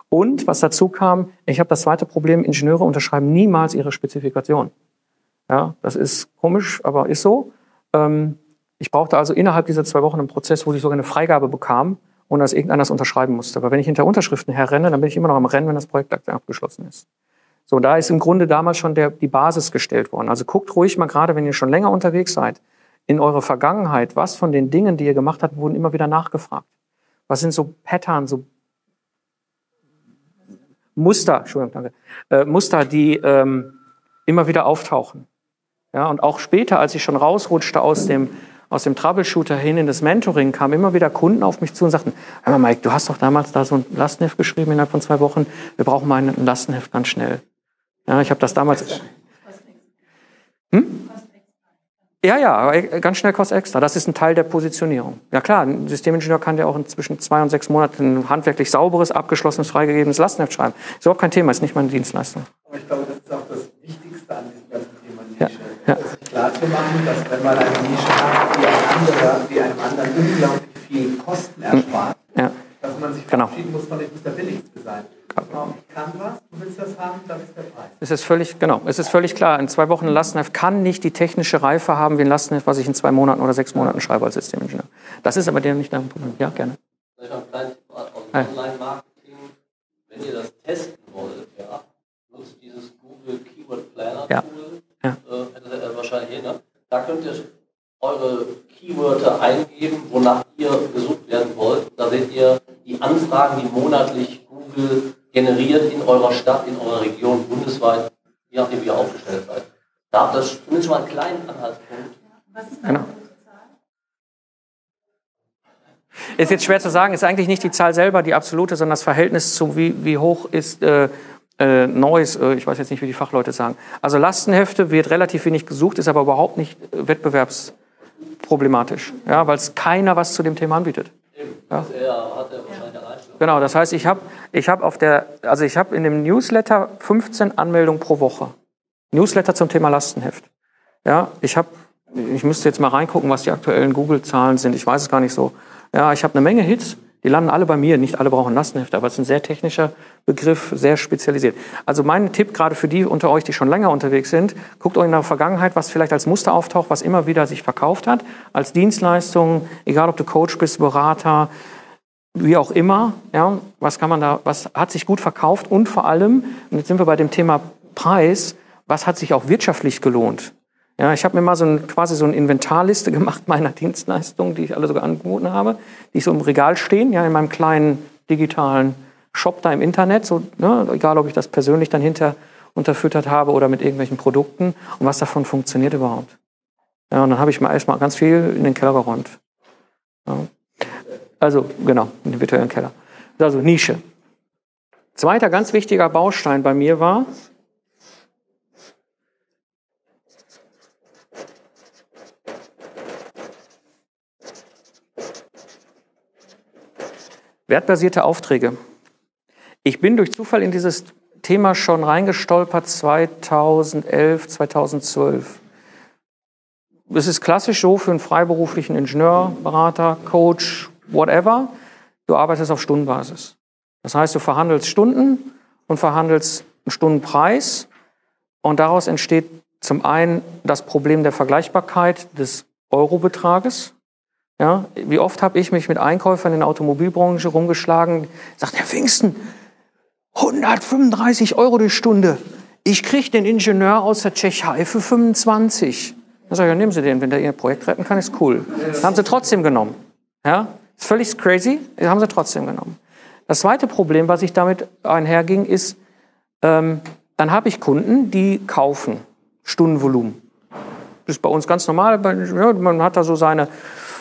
Und was dazu kam, ich habe das zweite Problem, Ingenieure unterschreiben niemals ihre Spezifikation. Ja, das ist komisch, aber ist so. Ähm, ich brauchte also innerhalb dieser zwei Wochen einen Prozess, wo ich sogar eine Freigabe bekam, ohne dass irgendeiner das unterschreiben musste. Aber wenn ich hinter Unterschriften herrenne, dann bin ich immer noch am Rennen, wenn das Projekt abgeschlossen ist. So, da ist im Grunde damals schon der, die Basis gestellt worden. Also guckt ruhig mal gerade, wenn ihr schon länger unterwegs seid, in eure Vergangenheit, was von den Dingen, die ihr gemacht habt, wurden immer wieder nachgefragt. Was sind so Pattern, so Muster, Entschuldigung, danke, äh, Muster, die ähm, immer wieder auftauchen. Ja, und auch später, als ich schon rausrutschte aus dem, aus dem Troubleshooter hin in das Mentoring, kamen immer wieder Kunden auf mich zu und sagten, hör mal Mike, du hast doch damals da so ein Lastenheft geschrieben innerhalb von zwei Wochen, wir brauchen mal ein Lastenheft ganz schnell. Ja, ich habe das damals... Hm? Ja, ja, aber ganz schnell kostet extra. Das ist ein Teil der Positionierung. Ja klar, ein Systemingenieur kann ja auch in zwischen zwei und sechs Monaten ein handwerklich sauberes, abgeschlossenes, freigegebenes Lastenheft schreiben. Ist überhaupt kein Thema, ist nicht meine Dienstleistung. Aber ich glaube, das ist auch das Wichtigste an diesem ganzen Thema Ja, Nische. ja. Sich klar zu machen, dass wenn man eine Nische hat, die, ein anderer, die einem anderen unglaublich viel Kosten erspart, Ja. dass man sich Genau. verabschieden muss von, ich muss der Billigste sein. Canvas, du willst das haben, das ist der Preis. Es ist völlig, genau, es ist völlig klar. In zwei Wochen ein Lastenheft kann nicht die technische Reife haben wie ein Lastenheft, was ich in zwei Monaten oder sechs Monaten schreibe als Systemingenieur. Das ist aber der nicht dein Problem. Ja, gerne. Vielleicht noch ein kleines Wort aus Online-Marketing. Wenn ihr das testen wollt, ja, nutzt dieses Google Keyword Planner Tool. Ja. Äh, ja. Äh, wahrscheinlich hier, ne? Da könnt ihr eure Keywörter eingeben, wonach ihr gesucht werden wollt. Da seht ihr die Anfragen, die monatlich Google generiert in eurer Stadt, in eurer Region, bundesweit, je nachdem wie ihr aufgestellt seid. Da habt ihr zumindest mal einen kleinen Anhaltspunkt. Was ist Genau. Zahl? Ist jetzt schwer zu sagen, ist eigentlich nicht die Zahl selber die absolute, sondern das Verhältnis zu wie, wie hoch ist äh, äh, Neues, äh, ich weiß jetzt nicht, wie die Fachleute sagen. Also Lastenhefte wird relativ wenig gesucht, ist aber überhaupt nicht äh, wettbewerbsproblematisch, ja, weil es keiner was zu dem Thema anbietet. Das er, hat er. Genau, das heißt, ich habe ich hab also ich in dem Newsletter 15 Anmeldungen pro Woche. Newsletter zum Thema Lastenheft. Ja, ich habe, ich müsste jetzt mal reingucken, was die aktuellen Google-Zahlen sind. Ich weiß es gar nicht so. Ja, ich habe eine Menge Hits. Die landen alle bei mir. Nicht alle brauchen Lastenhefte, aber es ist ein sehr technischer Begriff, sehr spezialisiert. Also mein Tipp gerade für die unter euch, die schon länger unterwegs sind, guckt euch in der Vergangenheit, was vielleicht als Muster auftaucht, was immer wieder sich verkauft hat, als Dienstleistung, egal ob du Coach bist, Berater, wie auch immer, ja, was kann man da, was hat sich gut verkauft und vor allem, und jetzt sind wir bei dem Thema Preis, was hat sich auch wirtschaftlich gelohnt? Ja, ich habe mir mal so ein, quasi so eine Inventarliste gemacht meiner Dienstleistungen, die ich alle sogar angeboten habe, die so im Regal stehen, ja, in meinem kleinen digitalen Shop da im Internet, so, ne, egal ob ich das persönlich dann hinter unterfüttert habe oder mit irgendwelchen Produkten und was davon funktioniert überhaupt. Ja, und dann habe ich mal erstmal ganz viel in den Keller geräumt. Ja. Also, genau, in den virtuellen Keller. Also, Nische. Zweiter ganz wichtiger Baustein bei mir war, wertbasierte Aufträge. Ich bin durch Zufall in dieses Thema schon reingestolpert 2011, 2012. Es ist klassisch so für einen freiberuflichen Ingenieur, Berater, Coach, whatever. Du arbeitest auf Stundenbasis. Das heißt, du verhandelst Stunden und verhandelst einen Stundenpreis und daraus entsteht zum einen das Problem der Vergleichbarkeit des Eurobetrages. Ja, wie oft habe ich mich mit Einkäufern in der Automobilbranche rumgeschlagen, sagt Herr Pfingsten, 135 Euro die Stunde. Ich kriege den Ingenieur aus der Tschechei für 25. Dann sage ich, ja, nehmen Sie den, wenn der Ihr Projekt retten kann, ist cool. Das haben Sie trotzdem genommen. Ja, ist völlig crazy, haben Sie trotzdem genommen. Das zweite Problem, was ich damit einherging, ist, ähm, dann habe ich Kunden, die kaufen Stundenvolumen. Das ist bei uns ganz normal. Man hat da so seine,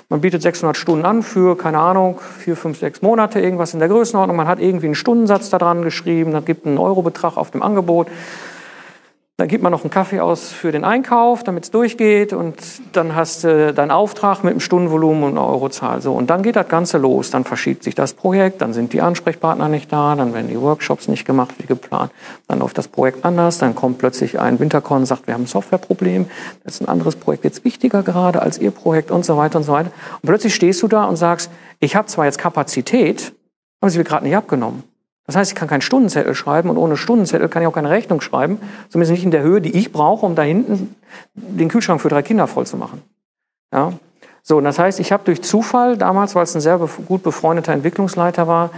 man bietet 600 Stunden an für, keine Ahnung, vier, fünf, sechs Monate, irgendwas in der Größenordnung. Man hat irgendwie einen Stundensatz da dran geschrieben, dann gibt einen Eurobetrag auf dem Angebot. Dann gibt man noch einen Kaffee aus für den Einkauf, damit es durchgeht. Und dann hast du deinen Auftrag mit einem Stundenvolumen und einer Eurozahl. So, und dann geht das Ganze los. Dann verschiebt sich das Projekt, dann sind die Ansprechpartner nicht da, dann werden die Workshops nicht gemacht wie geplant. Dann läuft das Projekt anders, dann kommt plötzlich ein Winterkorn und sagt, wir haben ein Softwareproblem, das ist ein anderes Projekt jetzt wichtiger gerade als Ihr Projekt und so weiter und so weiter. Und plötzlich stehst du da und sagst, ich habe zwar jetzt Kapazität, aber sie wird gerade nicht abgenommen. Das heißt, ich kann keinen Stundenzettel schreiben und ohne Stundenzettel kann ich auch keine Rechnung schreiben, zumindest nicht in der Höhe, die ich brauche, um da hinten den Kühlschrank für drei Kinder voll zu machen. Ja? So, und das heißt, ich habe durch Zufall damals, weil es ein sehr gut befreundeter Entwicklungsleiter war,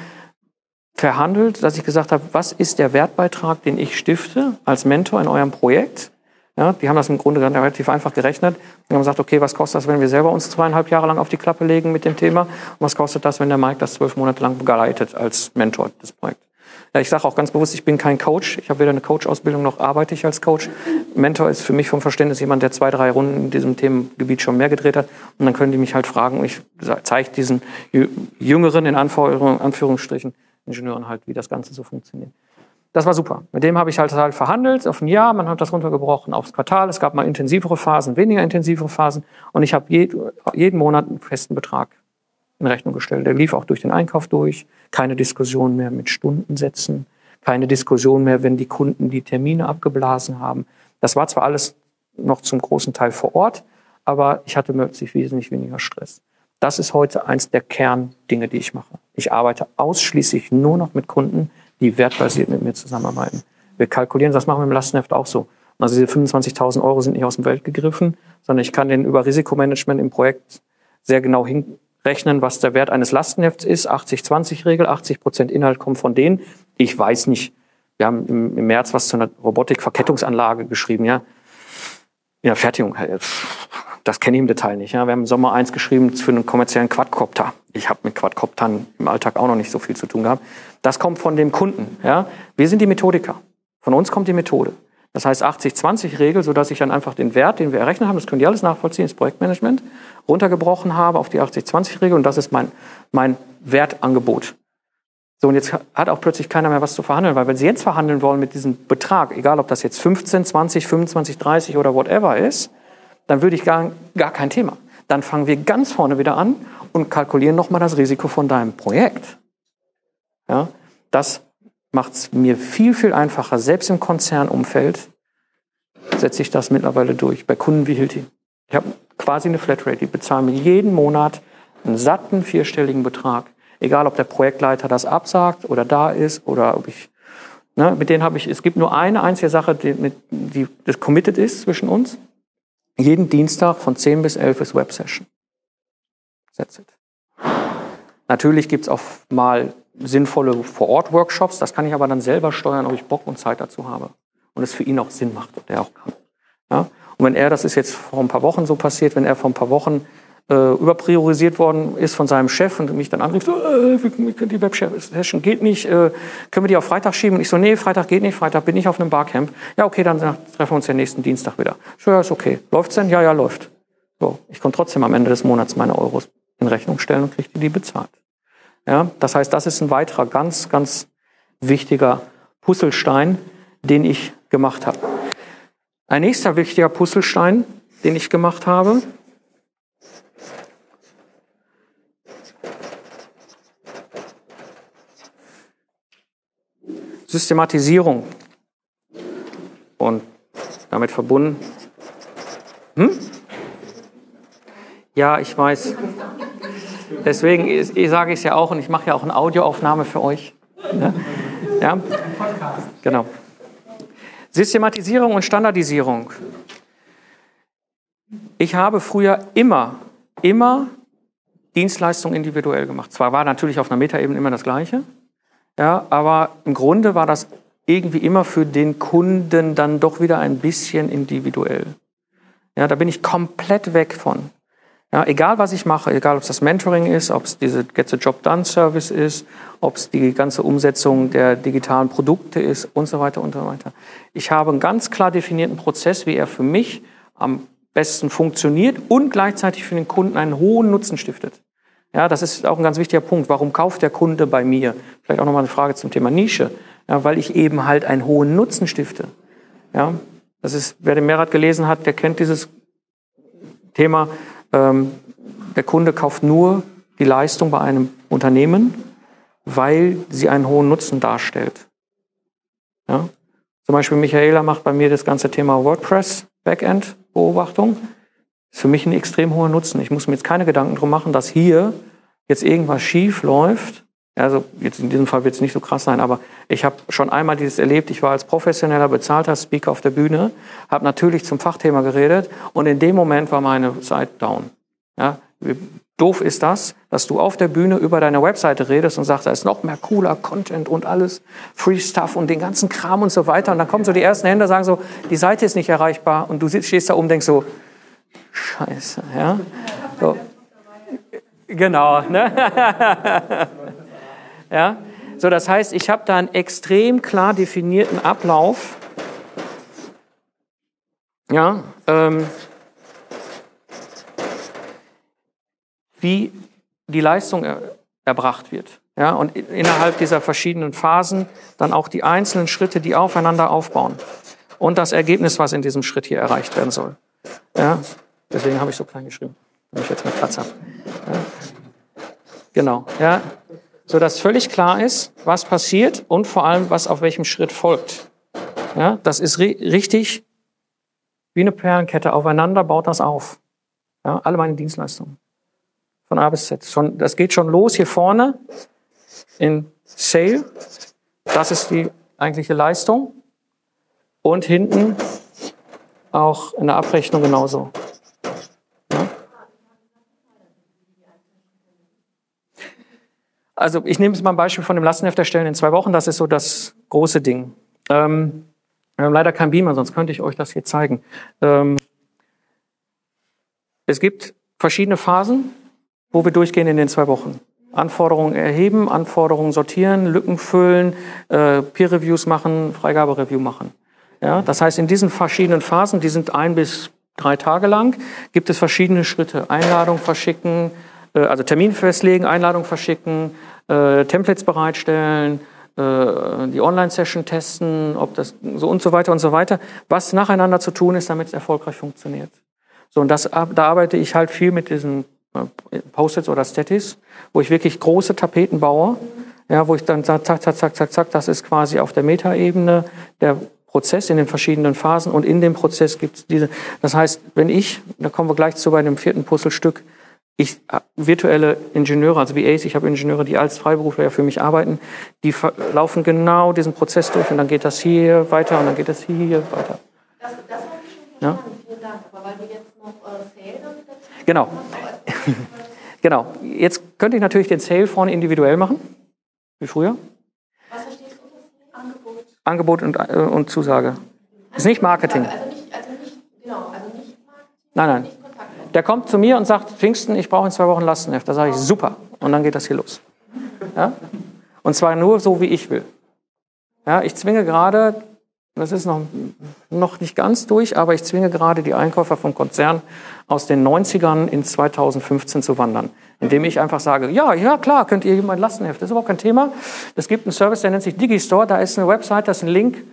verhandelt, dass ich gesagt habe, was ist der Wertbeitrag, den ich stifte als Mentor in eurem Projekt? Ja, die haben das im Grunde relativ einfach gerechnet und haben gesagt, okay, was kostet das, wenn wir selber uns zweieinhalb Jahre lang auf die Klappe legen mit dem Thema? Und was kostet das, wenn der Mike das zwölf Monate lang begleitet als Mentor des Projekts? Ja, ich sage auch ganz bewusst, ich bin kein Coach. Ich habe weder eine Coach-Ausbildung noch arbeite ich als Coach. Mentor ist für mich vom Verständnis jemand, der zwei, drei Runden in diesem Themengebiet schon mehr gedreht hat. Und dann können die mich halt fragen und ich zeige diesen jü- jüngeren, in Anführung- Anführungsstrichen, Ingenieuren halt, wie das Ganze so funktioniert. Das war super. Mit dem habe ich halt, halt verhandelt auf ein Jahr. Man hat das runtergebrochen aufs Quartal. Es gab mal intensivere Phasen, weniger intensivere Phasen. Und ich habe je, jeden Monat einen festen Betrag in Rechnung gestellt. Der lief auch durch den Einkauf durch. Keine Diskussion mehr mit Stundensätzen. Keine Diskussion mehr, wenn die Kunden die Termine abgeblasen haben. Das war zwar alles noch zum großen Teil vor Ort, aber ich hatte plötzlich wesentlich weniger Stress. Das ist heute eins der Kerndinge, die ich mache. Ich arbeite ausschließlich nur noch mit Kunden, die wertbasiert mit mir zusammenarbeiten. Wir kalkulieren, das machen wir im Lastenheft auch so. Also diese 25.000 Euro sind nicht aus dem Welt gegriffen, sondern ich kann den über Risikomanagement im Projekt sehr genau hinrechnen, was der Wert eines Lastenhefts ist. 80-20-Regel, 80 Prozent Inhalt kommt von denen. Ich weiß nicht. Wir haben im, im März was zu einer Robotikverkettungsanlage geschrieben, ja. Ja, Fertigung. Das kenne ich im Detail nicht. Ja. Wir haben im Sommer eins geschrieben für einen kommerziellen Quadcopter. Ich habe mit Quadcoptern im Alltag auch noch nicht so viel zu tun gehabt. Das kommt von dem Kunden. Ja. Wir sind die Methodiker. Von uns kommt die Methode. Das heißt 80-20-Regel, sodass ich dann einfach den Wert, den wir errechnet haben, das können die alles nachvollziehen, das Projektmanagement, runtergebrochen habe auf die 80-20-Regel und das ist mein, mein Wertangebot. So, und jetzt hat auch plötzlich keiner mehr was zu verhandeln, weil wenn Sie jetzt verhandeln wollen mit diesem Betrag, egal ob das jetzt 15, 20, 25, 30 oder whatever ist, dann würde ich gar, gar kein Thema. Dann fangen wir ganz vorne wieder an und kalkulieren nochmal das Risiko von deinem Projekt. Ja, das macht es mir viel, viel einfacher. Selbst im Konzernumfeld setze ich das mittlerweile durch. Bei Kunden wie Hilti. Ich habe quasi eine Flatrate. Die bezahlen mir jeden Monat einen satten vierstelligen Betrag. Egal, ob der Projektleiter das absagt oder da ist oder ob ich, ne, mit denen habe ich, es gibt nur eine einzige Sache, die, mit, die das committed ist zwischen uns. Jeden Dienstag von 10 bis 11 ist Websession. That's it. Natürlich gibt's auch mal sinnvolle Vor-Ort-Workshops. Das kann ich aber dann selber steuern, ob ich Bock und Zeit dazu habe. Und es für ihn auch Sinn macht und er auch kann. Ja? Und wenn er, das ist jetzt vor ein paar Wochen so passiert, wenn er vor ein paar Wochen äh, überpriorisiert worden ist von seinem Chef und mich dann anrief, so, äh, die Websession geht nicht, äh, können wir die auf Freitag schieben? Und ich so, nee, Freitag geht nicht, Freitag bin ich auf einem Barcamp. Ja, okay, dann treffen wir uns ja nächsten Dienstag wieder. So, ja, ist okay. Läuft's denn? Ja, ja, läuft. So, ich konnte trotzdem am Ende des Monats meine Euros in Rechnung stellen und kriegte die bezahlt. Ja, das heißt, das ist ein weiterer ganz, ganz wichtiger Puzzlestein, den ich gemacht habe. Ein nächster wichtiger Puzzlestein, den ich gemacht habe, Systematisierung und damit verbunden. Hm? Ja, ich weiß. Deswegen sage ich es ja auch und ich mache ja auch eine Audioaufnahme für euch. Ja? ja? Genau. Systematisierung und Standardisierung. Ich habe früher immer, immer Dienstleistungen individuell gemacht. Zwar war natürlich auf einer Metaebene immer das Gleiche, ja, aber im Grunde war das irgendwie immer für den Kunden dann doch wieder ein bisschen individuell. Ja, da bin ich komplett weg von. Ja, egal was ich mache, egal ob es das Mentoring ist, ob es diese Get the Job Done Service ist, ob es die ganze Umsetzung der digitalen Produkte ist und so weiter und so weiter. Ich habe einen ganz klar definierten Prozess, wie er für mich am besten funktioniert und gleichzeitig für den Kunden einen hohen Nutzen stiftet. Ja, das ist auch ein ganz wichtiger Punkt. Warum kauft der Kunde bei mir? Vielleicht auch nochmal eine Frage zum Thema Nische. Ja, weil ich eben halt einen hohen Nutzen stifte. Ja, das ist, wer den Mehrrad gelesen hat, der kennt dieses Thema. Ähm, der Kunde kauft nur die Leistung bei einem Unternehmen, weil sie einen hohen Nutzen darstellt. Ja? Zum Beispiel Michaela macht bei mir das ganze Thema WordPress Backend Beobachtung ist für mich ein extrem hoher Nutzen. Ich muss mir jetzt keine Gedanken drum machen, dass hier jetzt irgendwas schief läuft. Also jetzt in diesem Fall wird es nicht so krass sein, aber ich habe schon einmal dieses erlebt. Ich war als professioneller bezahlter Speaker auf der Bühne, habe natürlich zum Fachthema geredet und in dem Moment war meine Zeit down. Ja, wie doof ist das, dass du auf der Bühne über deine Webseite redest und sagst, da ist noch mehr cooler Content und alles Free Stuff und den ganzen Kram und so weiter. Und dann kommen so die ersten Hände, sagen so, die Seite ist nicht erreichbar und du stehst da oben und denkst so, Scheiße, ja. So. Genau, ne? ja. So, das heißt, ich habe da einen extrem klar definierten Ablauf. Ja, ähm, wie die Leistung er, erbracht wird. Ja, und innerhalb dieser verschiedenen Phasen dann auch die einzelnen Schritte, die aufeinander aufbauen. Und das Ergebnis, was in diesem Schritt hier erreicht werden soll. Ja, Deswegen habe ich so klein geschrieben, damit ich jetzt mehr Platz habe. Genau, ja. So dass völlig klar ist, was passiert und vor allem, was auf welchem Schritt folgt. Ja, das ist ri richtig wie eine Perlenkette aufeinander baut das auf. Ja, alle meine Dienstleistungen. Von A bis Z. Schon, das geht schon los hier vorne in Sale. Das ist die eigentliche Leistung. Und hinten auch in der Abrechnung genauso. Also ich nehme jetzt mal ein Beispiel von dem Lastenheft erstellen in zwei Wochen. Das ist so das große Ding. Ähm, wir haben leider kein Beamer, sonst könnte ich euch das hier zeigen. Ähm, Es gibt verschiedene Phasen, wo wir durchgehen in den zwei Wochen. Anforderungen erheben, Anforderungen sortieren, Lücken füllen, äh, Peer-Reviews machen, Freigabereview machen. Ja, das heißt, in diesen verschiedenen Phasen, die sind ein bis drei Tage lang, gibt es verschiedene Schritte. Einladung verschicken, also Termin festlegen, Einladung verschicken, äh, Templates bereitstellen, äh, die Online-Session testen, ob das so und so weiter und so weiter, was nacheinander zu tun ist, damit es erfolgreich funktioniert. So, und das, da arbeite ich halt viel mit diesen äh, Post-its oder Statis, wo ich wirklich große Tapeten baue, ja, wo ich dann zack, zack, zack, zack, zack, das ist quasi auf der Metaebene der Prozess in den verschiedenen Phasen und in dem Prozess gibt es diese. Das heißt, wenn ich, da kommen wir gleich zu bei dem vierten Puzzlestück, ich virtuelle Ingenieure, also VAs, ich habe Ingenieure, die als Freiberufler ja für mich arbeiten, die laufen genau diesen Prozess durch und dann geht das hier weiter und dann geht das hier weiter. Das, das habe ich schon verstanden, Ja. vielen Dank. Aber weil du jetzt noch äh, Sale damit dazu Genau. hast, Genau. Jetzt könnte ich natürlich den Sale vorne individuell machen, wie früher. was verstehst du Sale? Angebot. Angebot und, äh, und Zusage. Ist nicht Marketing. Also nicht, also nicht, genau, also nicht Marketing, Nein, nein. Der kommt zu mir und sagt, Pfingsten, ich brauche in zwei Wochen Lastenheft. Da sage ich, super. Und dann geht das hier los. Ja? Und zwar nur so, wie ich will. Ja, ich zwinge gerade, das ist noch, noch nicht ganz durch, aber ich zwinge gerade die Einkäufer vom Konzern aus den 90ern in 2015 zu wandern. Indem ich einfach sage, ja, ja, klar, könnt ihr mein Lastenheft. Das ist überhaupt kein Thema. Es gibt einen Service, der nennt sich Digistore. Da ist eine Website, da ist ein Link.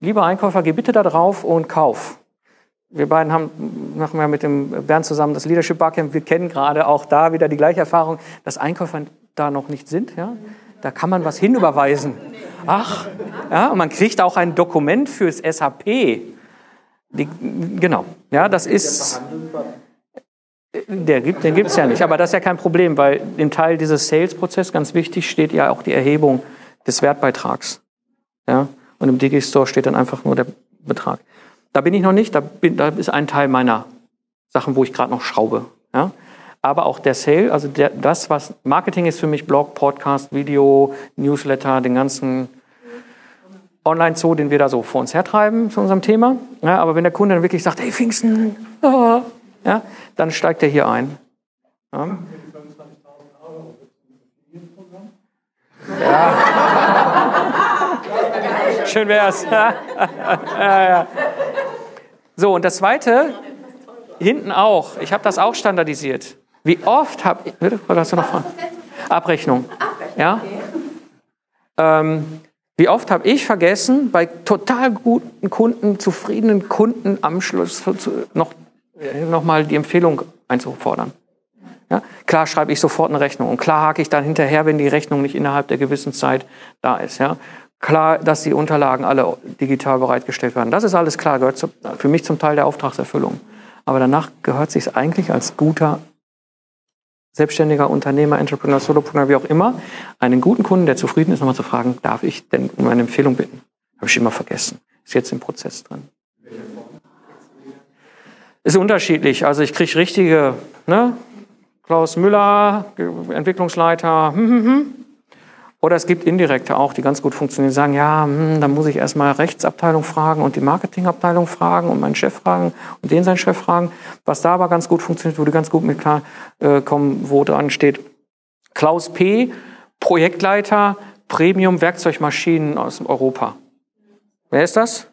Lieber Einkäufer, geh bitte da drauf und kauf. Wir beiden haben, machen ja mit dem Bernd zusammen das Leadership Barcamp. Wir kennen gerade auch da wieder die gleiche Erfahrung, dass Einkäufer da noch nicht sind. Ja? Da kann man was hinüberweisen. Ach, ja, und man kriegt auch ein Dokument fürs SAP. Die, genau, ja, das ist. Der gibt, den gibt es ja nicht, aber das ist ja kein Problem, weil im Teil dieses Sales-Prozesses ganz wichtig steht ja auch die Erhebung des Wertbeitrags. Ja? Und im Digistore steht dann einfach nur der Betrag. Da bin ich noch nicht, da, bin, da ist ein Teil meiner Sachen, wo ich gerade noch schraube. Ja? Aber auch der Sale, also der, das, was Marketing ist für mich, Blog, Podcast, Video, Newsletter, den ganzen Online-Zoo, den wir da so vor uns hertreiben zu unserem Thema. Ja, aber wenn der Kunde dann wirklich sagt, hey Pfingsten, ah, ja, dann steigt er hier ein. Ja. Ja. Schön wär's. ja, ja. So, und das Zweite, hinten auch. Ich habe das auch standardisiert. Wie oft habe ich... Bitte? Oder hast du noch Fragen? Abrechnung. Ja? Ähm, wie oft habe ich vergessen, bei total guten Kunden, zufriedenen Kunden am Schluss noch, äh, noch mal die Empfehlung einzufordern? Ja? Klar schreibe ich sofort eine Rechnung und klar hake ich dann hinterher, wenn die Rechnung nicht innerhalb der gewissen Zeit da ist. Ja? Klar, dass die Unterlagen alle digital bereitgestellt werden. Das ist alles klar, gehört zu, für mich zum Teil der Auftragserfüllung. Aber danach gehört sich eigentlich als guter selbstständiger Unternehmer, Entrepreneur, Solopreneur, wie auch immer, einen guten Kunden, der zufrieden ist, nochmal zu fragen, darf ich denn um eine Empfehlung bitten? Habe ich immer vergessen. Ist jetzt im Prozess drin. Ist unterschiedlich. Also ich kriege richtige, ne? Klaus Müller, Entwicklungsleiter, hm, hm, hm. Oder es gibt indirekte auch, die ganz gut funktionieren, die sagen, ja, hm, dann muss ich erstmal Rechtsabteilung fragen und die Marketingabteilung fragen und meinen Chef fragen und den seinen Chef fragen. Was da aber ganz gut funktioniert, die ganz gut mit klar äh, wo dran steht, Klaus P., Projektleiter, Premium Werkzeugmaschinen aus Europa. Wer ist das?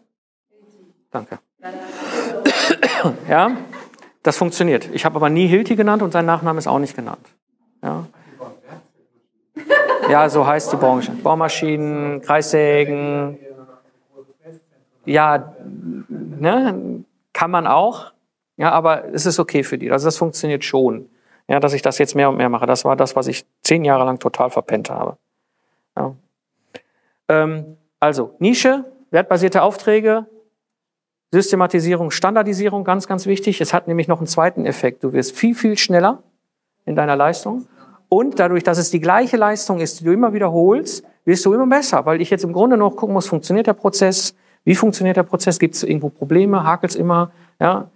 Danke. Ja, das funktioniert. Ich habe aber nie Hilti genannt und sein Nachname ist auch nicht genannt. Ja. Ja, so heißt die Branche. Baumaschinen, Kreissägen. Ja, ne, kann man auch. Ja, aber es ist okay für die. Also das funktioniert schon. Ja, dass ich das jetzt mehr und mehr mache. Das war das, was ich zehn Jahre lang total verpennt habe. Ja. Ähm, also Nische, wertbasierte Aufträge, Systematisierung, Standardisierung, ganz, ganz wichtig. Es hat nämlich noch einen zweiten Effekt. Du wirst viel, viel schneller in deiner Leistung. Und dadurch, dass es die gleiche Leistung ist, die du immer wiederholst, wirst du immer besser, weil ich jetzt im Grunde noch gucken muss, funktioniert der Prozess? Wie funktioniert der Prozess? Gibt es irgendwo Probleme? Hakelt es immer? Ja.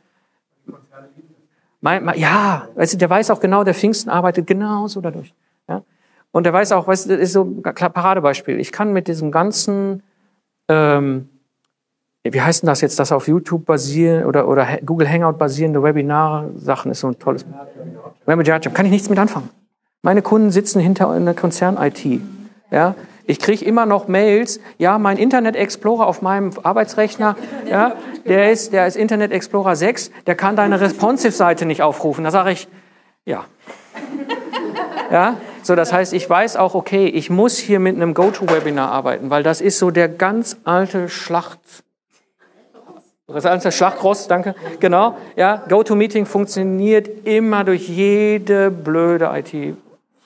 Mein, mein, ja, weißt du, der weiß auch genau, der Pfingsten arbeitet genauso dadurch. Ja. Und der weiß auch, weißt du, das ist so ein Paradebeispiel. Ich kann mit diesem ganzen ähm, wie heißt denn das jetzt, das auf YouTube basieren oder, oder Google Hangout basierende Webinar-Sachen ist so ein tolles. Webinar. Kann ich nichts mit anfangen. Meine Kunden sitzen hinter einer Konzern-IT. Ja, ich kriege immer noch Mails, ja, mein Internet Explorer auf meinem Arbeitsrechner, ja, der ist, der ist Internet Explorer 6, der kann deine Responsive-Seite nicht aufrufen. Da sage ich, ja. Ja, so das heißt, ich weiß auch, okay, ich muss hier mit einem Go-To-Webinar arbeiten, weil das ist so der ganz alte Schlacht. Das alte Schlachtross, danke. Genau, ja, Go-To-Meeting funktioniert immer durch jede blöde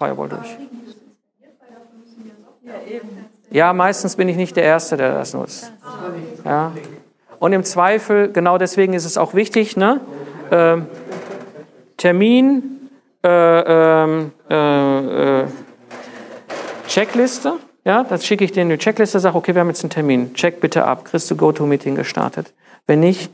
IT-Firewall durch. Ja, meistens bin ich nicht der Erste, der das nutzt. Ja. Und im Zweifel, genau deswegen ist es auch wichtig, ne? Ähm, Termin, äh, ähm, äh, äh, Checkliste. Ja, das schicke ich dir eine Checkliste, sage, okay, wir haben jetzt einen Termin. Check bitte ab. Kriegst du GoToMeeting gestartet? Wenn nicht,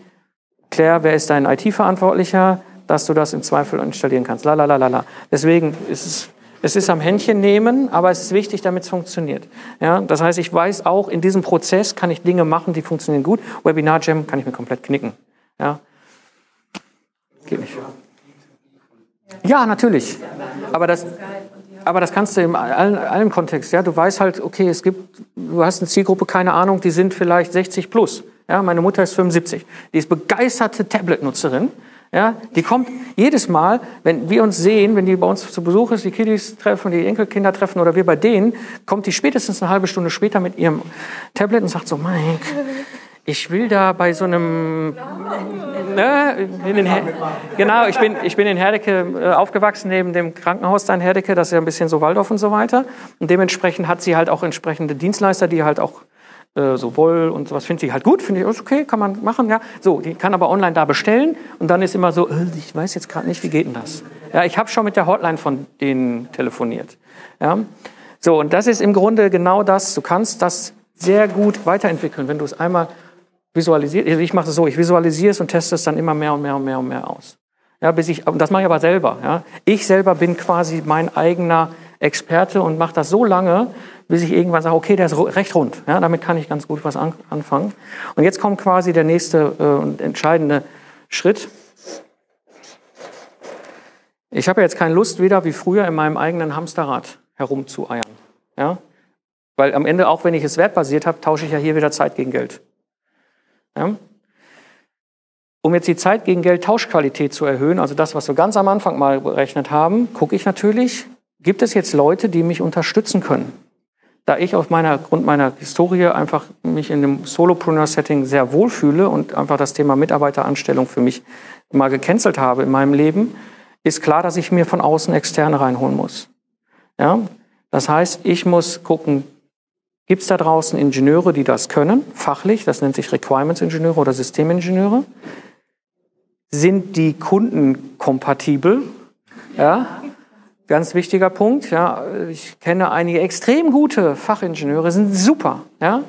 klär, wer ist dein IT-Verantwortlicher, dass du das im Zweifel installieren kannst. La, la, la, la, la. Deswegen ist es, es ist am Händchen nehmen, aber es ist wichtig, damit es funktioniert. Ja, das heißt, ich weiß auch, in diesem Prozess kann ich Dinge machen, die funktionieren gut. Webinar Jam kann ich mir komplett knicken. Ja. Geht nicht. Ja, natürlich. Aber das, aber das kannst du in allen, allen Kontext. Ja, du weißt halt, okay, es gibt, du hast eine Zielgruppe, keine Ahnung, die sind vielleicht 60 plus. Ja, meine Mutter ist 75. Die ist begeisterte Tablet-Nutzerin. Ja, die kommt jedes Mal, wenn wir uns sehen, wenn die bei uns zu Besuch ist, die Kiddies treffen, die Enkelkinder treffen oder wir bei denen, kommt die spätestens eine halbe Stunde später mit ihrem Tablet und sagt so, Mike, ich will da bei so einem, ne, genau, ich bin, ich bin in Herdecke äh, aufgewachsen, neben dem Krankenhaus da in Herdecke, das ist ja ein bisschen so Waldorf und so weiter. Und dementsprechend hat sie halt auch entsprechende Dienstleister, die halt auch äh, so Woll und sowas findet sie halt gut, finde ich, okay, kann man machen, ja. So, die kann aber online da bestellen und dann ist immer so, äh, ich weiß jetzt gerade nicht, wie geht denn das? Ja, ich habe schon mit der Hotline von denen telefoniert. Ja. So, und das ist im Grunde genau das. Du kannst das sehr gut weiterentwickeln, wenn du es einmal visualisierst. Also ich mache es so, ich visualisiere es und teste es dann immer mehr und mehr und mehr und mehr aus. Ja, bis ich, das mache ich aber selber. Ja. Ich selber bin quasi mein eigener Experte und mache das so lange, bis ich irgendwann sage, okay, der ist recht rund. Ja, damit kann ich ganz gut was an, anfangen. Und jetzt kommt quasi der nächste äh, und entscheidende Schritt. Ich habe jetzt keine Lust, wieder wie früher in meinem eigenen Hamsterrad herumzueiern. Ja? Weil am Ende, auch wenn ich es wertbasiert habe, tausche ich ja hier wieder Zeit gegen Geld. Ja? Um jetzt die Zeit gegen Geld Tauschqualität zu erhöhen, also das, was wir ganz am Anfang mal berechnet haben, gucke ich natürlich, gibt es jetzt Leute, die mich unterstützen können? Da ich auf meiner Grund meiner Historie einfach mich in dem Solopreneur-Setting sehr wohlfühle und einfach das Thema Mitarbeiteranstellung für mich mal gecancelt habe in meinem Leben, ist klar, dass ich mir von außen Externe reinholen muss. Ja? Das heißt, ich muss gucken, gibt es da draußen Ingenieure, die das können, fachlich, das nennt sich Requirements-Ingenieure oder Systemingenieure? Sind die Kunden kompatibel? Ja? Ganz wichtiger Punkt. Ja, ich kenne einige extrem gute Fachingenieure, sind super. Ja,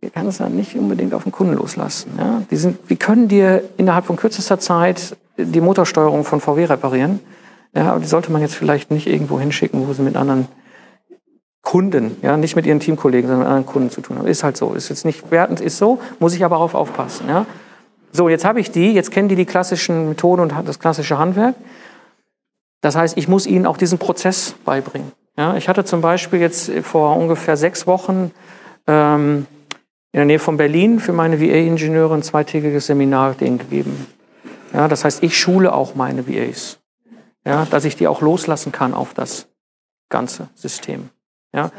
wir können es dann nicht unbedingt auf den Kunden loslassen. Ja, die sind, wir können dir innerhalb von kürzester Zeit die Motorsteuerung von VW reparieren. Ja, aber die sollte man jetzt vielleicht nicht irgendwo hinschicken, wo sie mit anderen Kunden, ja, nicht mit ihren Teamkollegen, sondern mit anderen Kunden zu tun haben. Ist halt so. Ist jetzt nicht wertend, ist so, muss ich aber darauf aufpassen. Ja. So, jetzt habe ich die, jetzt kennen die die klassischen Methoden und das klassische Handwerk. Das heißt, ich muss ihnen auch diesen Prozess beibringen. Ja, ich hatte zum Beispiel jetzt vor ungefähr sechs Wochen ähm, in der Nähe von Berlin für meine VA-Ingenieure ein zweitägiges Seminar denen gegeben. Ja, das heißt, ich schule auch meine VAs. Ja, dass ich die auch loslassen kann auf das ganze System. Ja,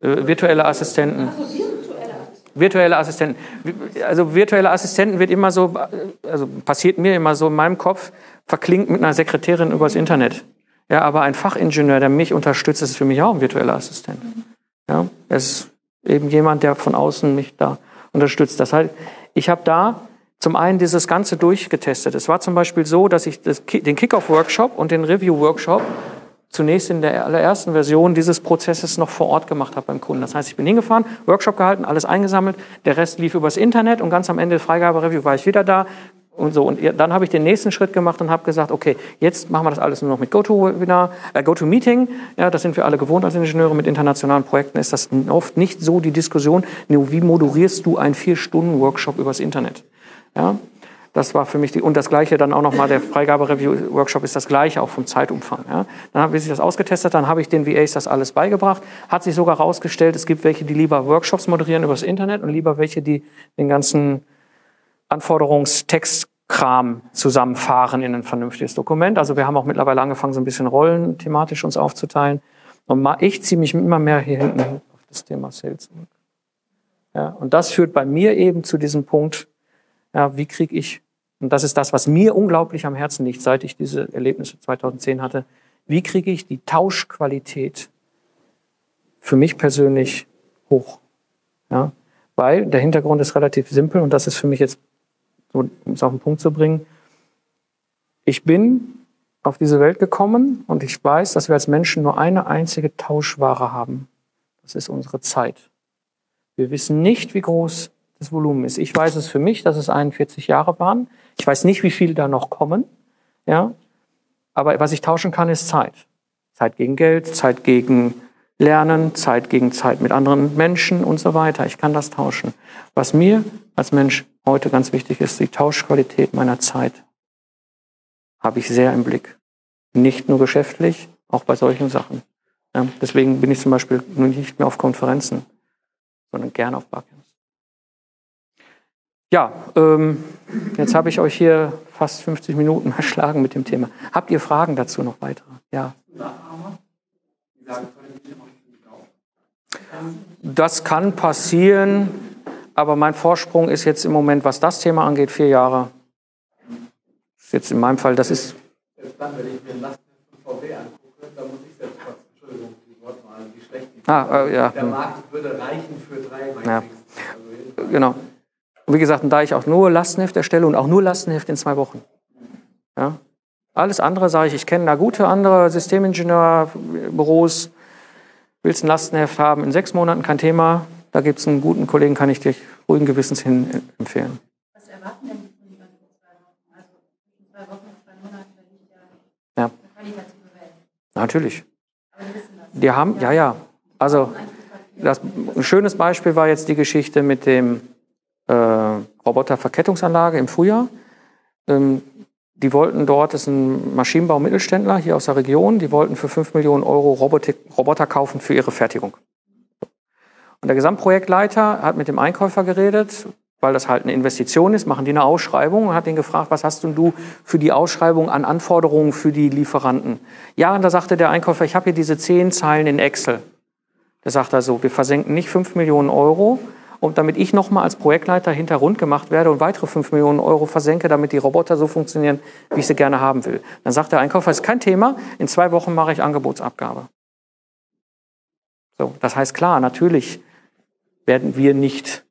äh, virtuelle Assistenten. Virtuelle Assistenten. Also virtuelle Assistenten wird immer so, also passiert mir immer so in meinem Kopf, verklingt mit einer Sekretärin übers Internet. Ja, aber ein Fachingenieur, der mich unterstützt, ist für mich auch ein virtueller Assistent. Ja, es ist eben jemand, der von außen mich da unterstützt. Das heißt, ich habe da zum einen dieses Ganze durchgetestet. Es war zum Beispiel so, dass ich das, den Kickoff-Workshop und den Review-Workshop zunächst in der allerersten Version dieses Prozesses noch vor Ort gemacht habe beim Kunden. Das heißt, ich bin hingefahren, Workshop gehalten, alles eingesammelt, der Rest lief übers Internet und ganz am Ende Freigabe-Review war ich wieder da und so. Und dann habe ich den nächsten Schritt gemacht und habe gesagt, okay, jetzt machen wir das alles nur noch mit GoToWebinar, äh, GoToMeeting. Ja, das sind wir alle gewohnt als Ingenieure. Mit internationalen Projekten ist das oft nicht so die Diskussion, wie moderierst du einen Vier-Stunden-Workshop übers Internet? Ja, das war für mich die, und das gleiche dann auch nochmal, der Freigabe-Review-Workshop ist das gleiche, auch vom Zeitumfang. Ja. Dann habe ich das ausgetestet, dann habe ich den VAs das alles beigebracht. Hat sich sogar herausgestellt, es gibt welche, die lieber Workshops moderieren übers Internet und lieber welche, die den ganzen Anforderungstextkram zusammenfahren in ein vernünftiges Dokument. Also wir haben auch mittlerweile angefangen, so ein bisschen Rollen thematisch uns aufzuteilen. Und ich ziehe mich immer mehr hier hinten auf das Thema Sales zurück. Ja, und das führt bei mir eben zu diesem Punkt, ja, wie kriege ich, und das ist das, was mir unglaublich am Herzen liegt, seit ich diese Erlebnisse 2010 hatte, wie kriege ich die Tauschqualität für mich persönlich hoch? Ja, weil der Hintergrund ist relativ simpel und das ist für mich jetzt, so, um es auf den Punkt zu bringen, ich bin auf diese Welt gekommen und ich weiß, dass wir als Menschen nur eine einzige Tauschware haben. Das ist unsere Zeit. Wir wissen nicht, wie groß das Volumen ist. Ich weiß es für mich, dass es 41 Jahre waren. Ich weiß nicht, wie viele da noch kommen. Ja? Aber was ich tauschen kann, ist Zeit. Zeit gegen Geld, Zeit gegen Lernen, Zeit gegen Zeit mit anderen Menschen und so weiter. Ich kann das tauschen. Was mir als Mensch heute ganz wichtig ist, die Tauschqualität meiner Zeit habe ich sehr im Blick. Nicht nur geschäftlich, auch bei solchen Sachen. Deswegen bin ich zum Beispiel nicht mehr auf Konferenzen, sondern gern auf Barcamps. Ja, ähm, jetzt habe ich euch hier fast 50 Minuten erschlagen mit dem Thema. Habt ihr Fragen dazu noch weitere? Ja. Das kann passieren, aber mein Vorsprung ist jetzt im Moment, was das Thema angeht, vier Jahre. Das ist jetzt in meinem Fall, das ist. Dann, wenn ich mir ein Lasten VW angucke, dann muss ich selbst kotzen. Entschuldigung, die Wortwahl, wie schlecht die Ah, äh, ja. Der Markt würde reichen für drei Ja. Also, Genau. Und wie gesagt, da ich auch nur Lastenheft erstelle und auch nur Lastenheft in zwei Wochen. Ja. Alles andere sage ich, ich kenne da gute andere Systemingenieurbüros. Willst ein Lastenheft haben in sechs Monaten, kein Thema. Da gibt es einen guten Kollegen, kann ich dir ruhigen Gewissens hin empfehlen. Was erwarten denn die von jemandem in zwei Wochen? Also zwischen zwei Wochen zwei Monaten, da liegt ja Ja. eine qualitative Welt. Natürlich. Aber die wissen das. Die haben, ja, ja. Also, das, ein schönes Beispiel war jetzt die Geschichte mit dem äh, Roboterverkettungsanlage im Frühjahr. Ähm, die wollten dort, das ist ein Maschinenbau-Mittelständler hier aus der Region, die wollten für 5 Millionen Euro Robotik, Roboter kaufen für ihre Fertigung. Und der Gesamtprojektleiter hat mit dem Einkäufer geredet, weil das halt eine Investition ist, machen die eine Ausschreibung und hat ihn gefragt, was hast denn du für die Ausschreibung an Anforderungen für die Lieferanten? Ja, und da sagte der Einkäufer, ich habe hier diese zehn Zeilen in Excel. Der sagt also, wir versenken nicht 5 Millionen Euro, und damit ich nochmal als Projektleiter hinterrund gemacht werde und weitere 5 Millionen Euro versenke, damit die Roboter so funktionieren, wie ich sie gerne haben will. Dann sagt der Einkäufer, ist kein Thema, in zwei Wochen mache ich Angebotsabgabe. So, das heißt klar, natürlich werden wir nicht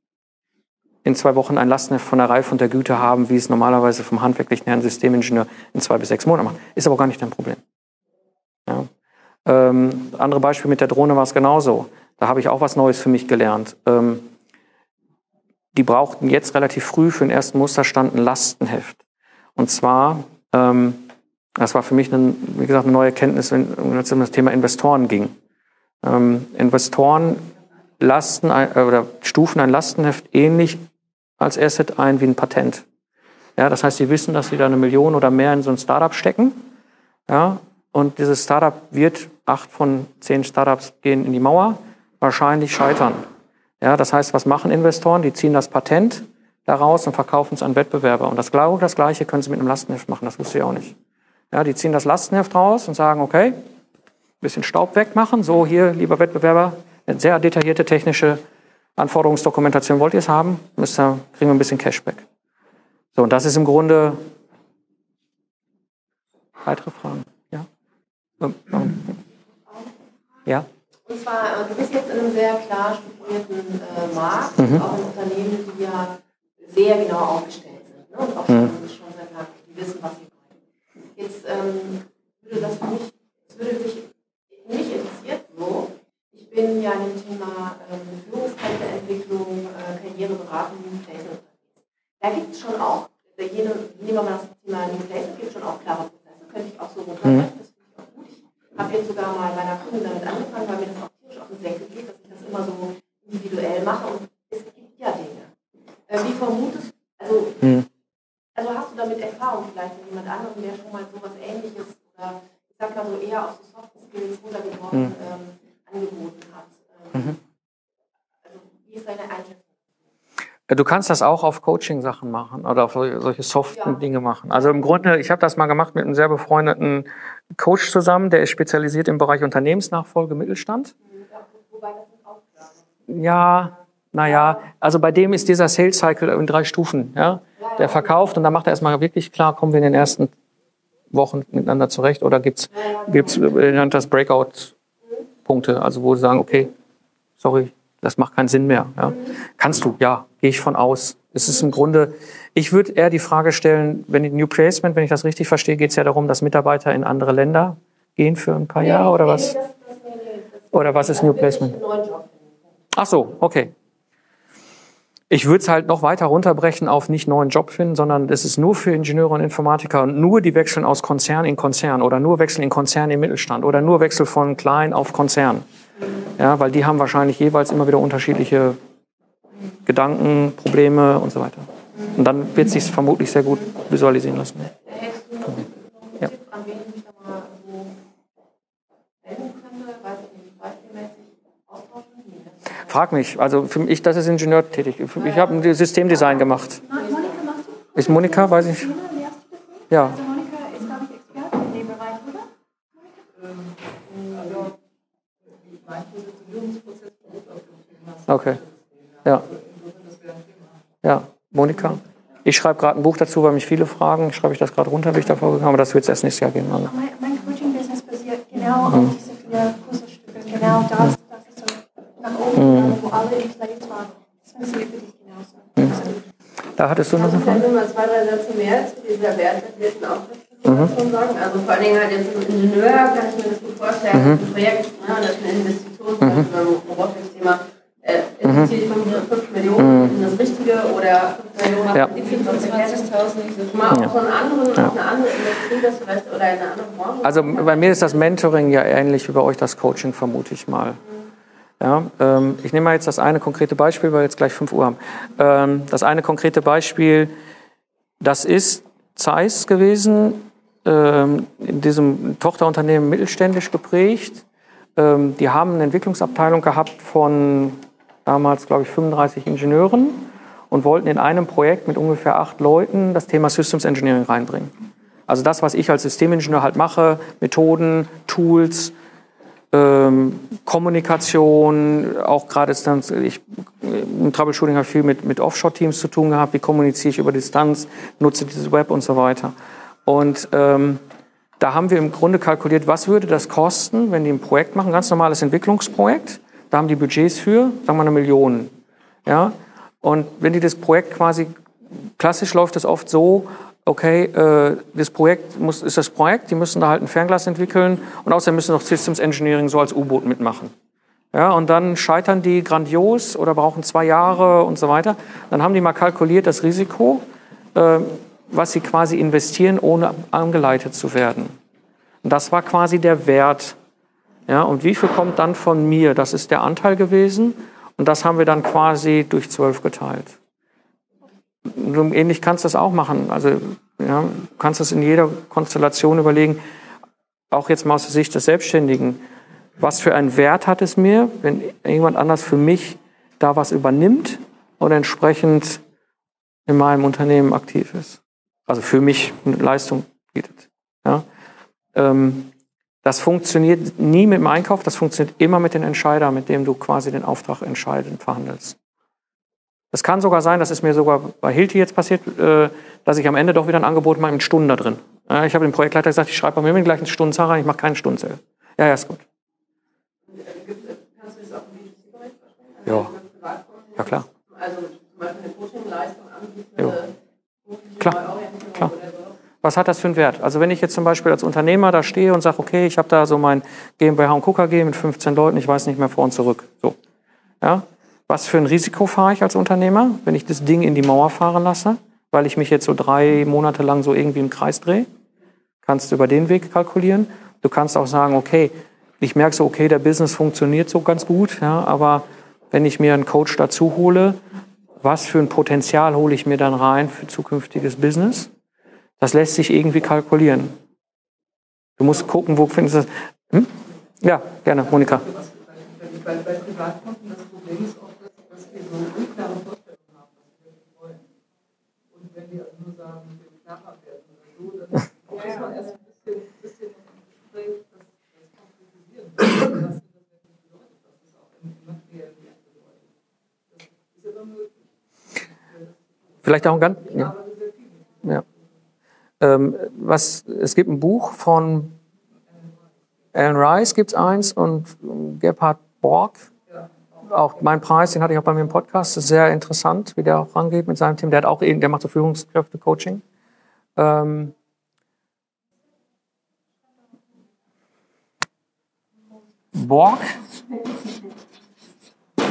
in zwei Wochen ein Lastenheft von der Reife und der Güte haben, wie es normalerweise vom handwerklichen Herrn Systemingenieur in zwei bis sechs Monaten macht. Ist aber gar nicht dein Problem. Ja. Ähm, andere Beispiel mit der Drohne war es genauso. Da habe ich auch was Neues für mich gelernt. Ähm, die brauchten jetzt relativ früh für den ersten Musterstand ein Lastenheft. Und zwar, ähm, das war für mich, eine, wie gesagt, eine neue Erkenntnis, wenn es um das Thema Investoren ging. Ähm, Investoren lasten äh, oder stufen ein Lastenheft ähnlich als Asset ein wie ein Patent. Ja, das heißt, sie wissen, dass sie da eine Million oder mehr in so ein Startup stecken. Ja, und dieses Startup wird, acht von zehn Startups gehen in die Mauer, wahrscheinlich scheitern. Ja, das heißt, was machen Investoren? Die ziehen das Patent daraus und verkaufen es an Wettbewerber. Und das, das Gleiche können sie mit einem Lastenheft machen. Das wusste ich auch nicht. Ja, die ziehen das Lastenheft raus und sagen, okay, bisschen Staub wegmachen. So, hier, lieber Wettbewerber, sehr detaillierte technische Anforderungsdokumentation wollt ihr es haben? Müsst ihr, kriegen wir ein bisschen Cashback. So, und das ist im Grunde weitere Fragen. Ja? Ähm, ähm, Ja? Und zwar, äh, du bist jetzt in einem sehr klar strukturierten äh, Markt, Mhm. auch in Unternehmen, die ja sehr genau aufgestellt sind ne? und auch schon, schon seit langem, die wissen, was sie wollen. Jetzt ähm, würde das für mich, es würde sich mich interessiert so, bin ja in dem Thema ähm, Führungskräfteentwicklung, äh, Karriereberatung, Placement unterwegs. Da gibt es schon auch jene, nehmen wir mal das Thema New Place, es gibt schon auch klare Prozesse, könnte ich auch so runterbrechen, das finde ich auch gut. Ich habe jetzt sogar mal bei einer Kundin damit angefangen, weil mir das auch tierisch auf den Senkel geht, dass ich das immer so individuell mache und es gibt ja Dinge. Äh, wie vermutest also, Hm. also hast du damit Erfahrung vielleicht von jemand anderem, der schon mal sowas ähnliches oder ich sag mal so eher auf so Soft Skills runtergebrochen ähm, angeboten hat? Ähm, Also wie ist deine Einschätzung? Äh, Du kannst das auch auf Coaching-Sachen machen oder auf solche soften Ja. Dinge machen. Also im Grunde, ich habe das mal gemacht mit einem sehr befreundeten Coach zusammen, der ist spezialisiert im Bereich Unternehmensnachfolge Mittelstand. Ja, klar. Ja, naja, also bei dem ist dieser Sales Cycle in drei Stufen. Ja? Der verkauft und dann macht er erstmal wirklich klar, kommen wir in den ersten Wochen miteinander zurecht oder gibt's gibt's äh, nennt das Breakout-Punkte, also wo sie sagen, okay, sorry, das macht keinen Sinn mehr. Ja? Kannst du? Ja, gehe ich von aus. Es ist im Grunde, ich würde eher die Frage stellen, wenn New Placement, wenn ich das richtig verstehe, geht es ja darum, dass Mitarbeiter in andere Länder gehen für ein paar Jahre oder was? Oder was ist New Placement? Ach so, okay. Ich würde es halt noch weiter runterbrechen auf nicht neuen Job finden, sondern das ist nur für Ingenieure und Informatiker und nur die wechseln aus Konzern in Konzern oder nur wechseln in Konzern in Mittelstand oder nur Wechsel von klein auf Konzern. Ja, weil die haben wahrscheinlich jeweils immer wieder unterschiedliche Gedanken, Probleme und so weiter. Und dann wird sich vermutlich sehr gut visualisieren lassen. Hättest du noch einen Ja. Tipp, an wen ich mich da mal so wenden könnte? Weiß ich nicht, beispielmäßig austauschen? Nee, ne? Frag mich, also für mich, das ist Ingenieur tätig. Ich habe ein Systemdesign gemacht. Ist Monika, weiß ich. Ja. Also? Okay. Ja. Ja, Monika. Ich schreibe gerade ein Buch dazu, weil mich viele fragen. Schreibe ich das gerade runter, wie ich davor gegangen aber das wird es erst nächstes Jahr gehen. Also. Mein, mein Coaching-Business basiert genau auf diese vier Puzzlestücke. Genau das, das ist so nach oben Das funktioniert für dich genauso. Da hattest du noch eine Ich kann Frage? nur mal zwei, drei Sätze mehr zu dieser wertbasierten Auftragskonstellation sagen. Also vor allen Dingen halt jetzt im Ingenieur kann ich mir das gut vorstellen, ist ein Projekt, ne, und das ist eine Investition, zum Beispiel beim Robotics-Thema, äh, investiere ich 5 Millionen in das Richtige oder 5 Millionen Ja. in die 25.000 nicht so mal auch so einen anderen, auf eine andere Industrie, das vielleicht oder in eine andere Branche. Also bei mir ist das Mentoring ja ähnlich wie bei euch das Coaching, vermute ich mal. Ja, ähm, ich nehme mal jetzt das eine konkrete Beispiel, weil wir jetzt gleich 5 Uhr haben. Ähm, das eine konkrete Beispiel, das ist Zeiss gewesen, ähm, in diesem Tochterunternehmen mittelständisch geprägt. Ähm, die haben eine Entwicklungsabteilung gehabt von damals, glaube ich, 35 Ingenieuren und wollten in einem Projekt mit ungefähr acht Leuten das Thema Systems Engineering reinbringen. Also das, was ich als Systemingenieur halt mache, Methoden, Tools, ähm, Kommunikation, auch gerade Distanz, ich, im Troubleshooting habe ich viel mit, mit Offshore-Teams zu tun gehabt, wie kommuniziere ich über Distanz, nutze dieses Web und so weiter. Und ähm, da haben wir im Grunde kalkuliert, was würde das kosten, wenn die ein Projekt machen, ganz normales Entwicklungsprojekt, da haben die Budgets für, sagen wir eine Million. Ja? Und wenn die das Projekt quasi, klassisch läuft es oft so, okay, äh, das Projekt muss, ist das Projekt, die müssen da halt ein Fernglas entwickeln und außerdem müssen noch Systems Engineering so als U-Boot mitmachen. Ja, und dann scheitern die grandios oder brauchen zwei Jahre und so weiter. Dann haben die mal kalkuliert das Risiko, äh, was sie quasi investieren, ohne angeleitet zu werden. Und das war quasi der Wert. Ja, und wie viel kommt dann von mir? Das ist der Anteil gewesen. Und das haben wir dann quasi durch zwölf geteilt. So ähnlich kannst du das auch machen. Also ja, du kannst das in jeder Konstellation überlegen, auch jetzt mal aus der Sicht des Selbstständigen. Was für einen Wert hat es mir, wenn jemand anders für mich da was übernimmt und entsprechend in meinem Unternehmen aktiv ist? Also für mich eine Leistung bietet. Ja? Ähm, das funktioniert nie mit dem Einkauf, das funktioniert immer mit den Entscheider, mit dem du quasi den Auftrag entscheidend verhandelst. Es kann sogar sein, das ist mir sogar bei Hilti jetzt passiert, äh, dass ich am Ende doch wieder ein Angebot mache mit Stunden da drin. Ja, Ich habe dem Projektleiter gesagt, ich schreibe bei mir mit gleich eine Stundenzahl rein, ich mache keine Stundenzelle. Ja, ja, ist gut. Kannst du das auch im B2C-Bereich vorstellen? Ja. Also Privatkunden? Ja, klar. Also zum Beispiel eine Coaching-Leistung anbieten, Ja. berufliche Klar. Klar. Was hat das für einen Wert? Also wenn ich jetzt zum Beispiel als Unternehmer da stehe und sage, okay, ich habe da so mein GmbH und KKG mit 15 Leuten, ich weiß nicht mehr vor und zurück. So. Ja? Was für ein Risiko fahre ich als Unternehmer, wenn ich das Ding in die Mauer fahren lasse? weil ich mich jetzt so drei Monate lang so irgendwie im Kreis drehe. Kannst du über den Weg kalkulieren. Du kannst auch sagen, okay, ich merke so, okay, der Business funktioniert so ganz gut, ja, aber wenn ich mir einen Coach dazu hole, was für ein Potenzial hole ich mir dann rein für zukünftiges Business? Das lässt sich irgendwie kalkulieren. Du musst gucken, wo findest du das. Hm? Ja, gerne, Monika. Bei, bei Privatkonten das Problem ist wir so eine unklare Vorstellung haben, was wir wirklich wollen. Und wenn wir also nur sagen, wir will klarer werden oder so, dann muss man erst ein bisschen, bisschen im Gespräch das, das konkretisieren, was das wirklich bedeutet, was das auch im materiellen Wert bedeutet. Das ist aber möglich. Vielleicht auch ein ganz. Ja. ja. Ähm, was, es gibt ein Buch von Alan Rice, gibt es eins, und Gebhard Borg. Auch mein Preis, den hatte ich auch bei mir im Podcast. Sehr interessant, wie der auch rangeht mit seinem Team. Der hat auch, der macht so Führungskräfte-Coaching. Ähm, Borg.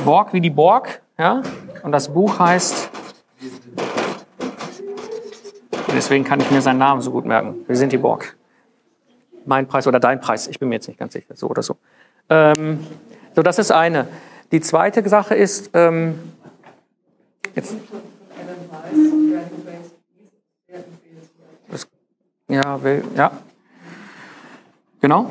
Borg wie die Borg, ja. Und das Buch heißt Deswegen kann ich mir seinen Namen so gut merken. Wir sind die Borg. Mein Preis oder dein Preis, ich bin mir jetzt nicht ganz sicher, so oder so. Ähm, so, das ist eine. Die zweite Sache ist, ähm, jetzt, das, ja, will, ja, genau.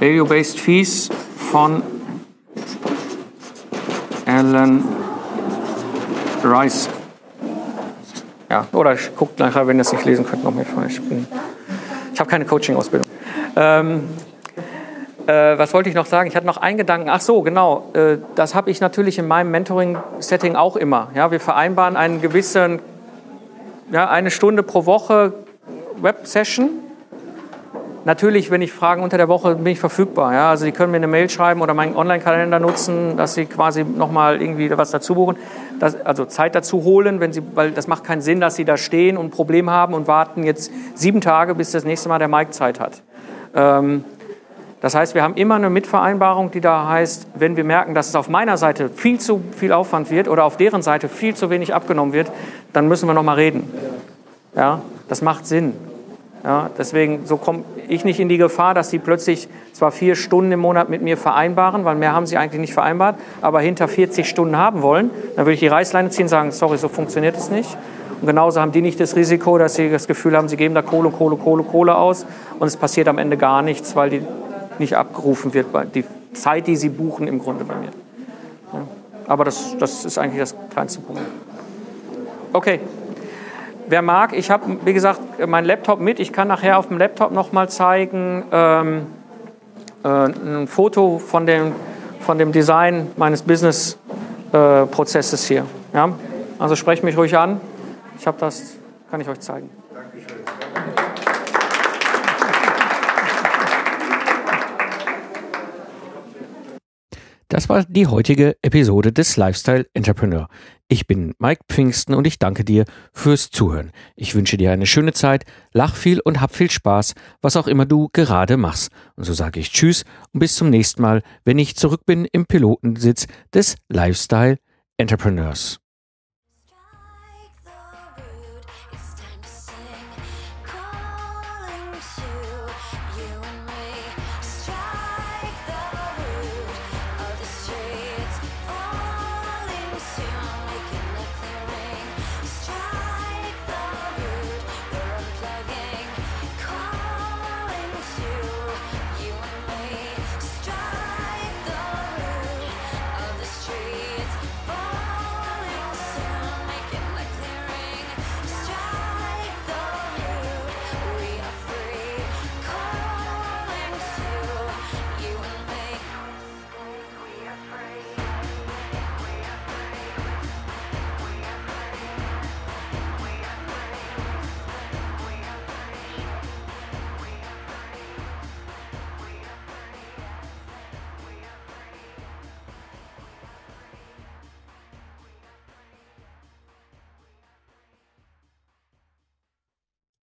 Value-Based Fees von Alan Rice. Ja, oder ich gucke nachher, wenn ihr es nicht lesen könnt, noch mehr vor. Ich, bin, keine Coaching-Ausbildung. Ähm, äh, was wollte ich noch sagen? Ich hatte noch einen Gedanken. Ach so, genau. Äh, das habe ich natürlich in meinem Mentoring-Setting auch immer. Ja, wir vereinbaren einen gewissen, ja, eine Stunde pro Woche Web-Session Natürlich, wenn ich Fragen unter der Woche bin ich verfügbar. Ja? Also Sie können mir eine Mail schreiben oder meinen Online-Kalender nutzen, dass Sie quasi nochmal irgendwie was dazu buchen. Das, also Zeit dazu holen, wenn Sie, weil das macht keinen Sinn, dass Sie da stehen und ein Problem haben und warten jetzt sieben Tage, bis das nächste Mal der Mike Zeit hat. Ähm, das heißt, wir haben immer eine Mitvereinbarung, die da heißt, wenn wir merken, dass es auf meiner Seite viel zu viel Aufwand wird oder auf deren Seite viel zu wenig abgenommen wird, dann müssen wir nochmal reden. Ja, das macht Sinn. Ja, deswegen, so komme ich nicht in die Gefahr, dass sie plötzlich zwar vier Stunden im Monat mit mir vereinbaren, weil mehr haben sie eigentlich nicht vereinbart, aber hinter 40 Stunden haben wollen. Dann würde ich die Reißleine ziehen und sagen, sorry, so funktioniert es nicht. Und genauso haben die nicht das Risiko, dass sie das Gefühl haben, sie geben da Kohle, Kohle, Kohle, Kohle aus und es passiert am Ende gar nichts, weil die nicht abgerufen wird, die Zeit, die sie buchen, im Grunde bei mir. Ja. Aber das, das ist eigentlich das kleinste Problem. Okay, wer mag, ich habe, wie gesagt, meinen Laptop mit. Ich kann nachher auf dem Laptop nochmal zeigen ähm, äh, ein Foto von dem, von dem Design meines Business-Prozesses äh, hier. Ja? Also sprecht mich ruhig an. Ich habe das, kann ich euch zeigen. Das war die heutige Episode des Lifestyle Entrepreneur. Ich bin Mike Pfingsten und ich danke dir fürs Zuhören. Ich wünsche dir eine schöne Zeit, lach viel und hab viel Spaß, was auch immer du gerade machst. Und so sage ich Tschüss und bis zum nächsten Mal, wenn ich zurück bin im Pilotensitz des Lifestyle Entrepreneurs.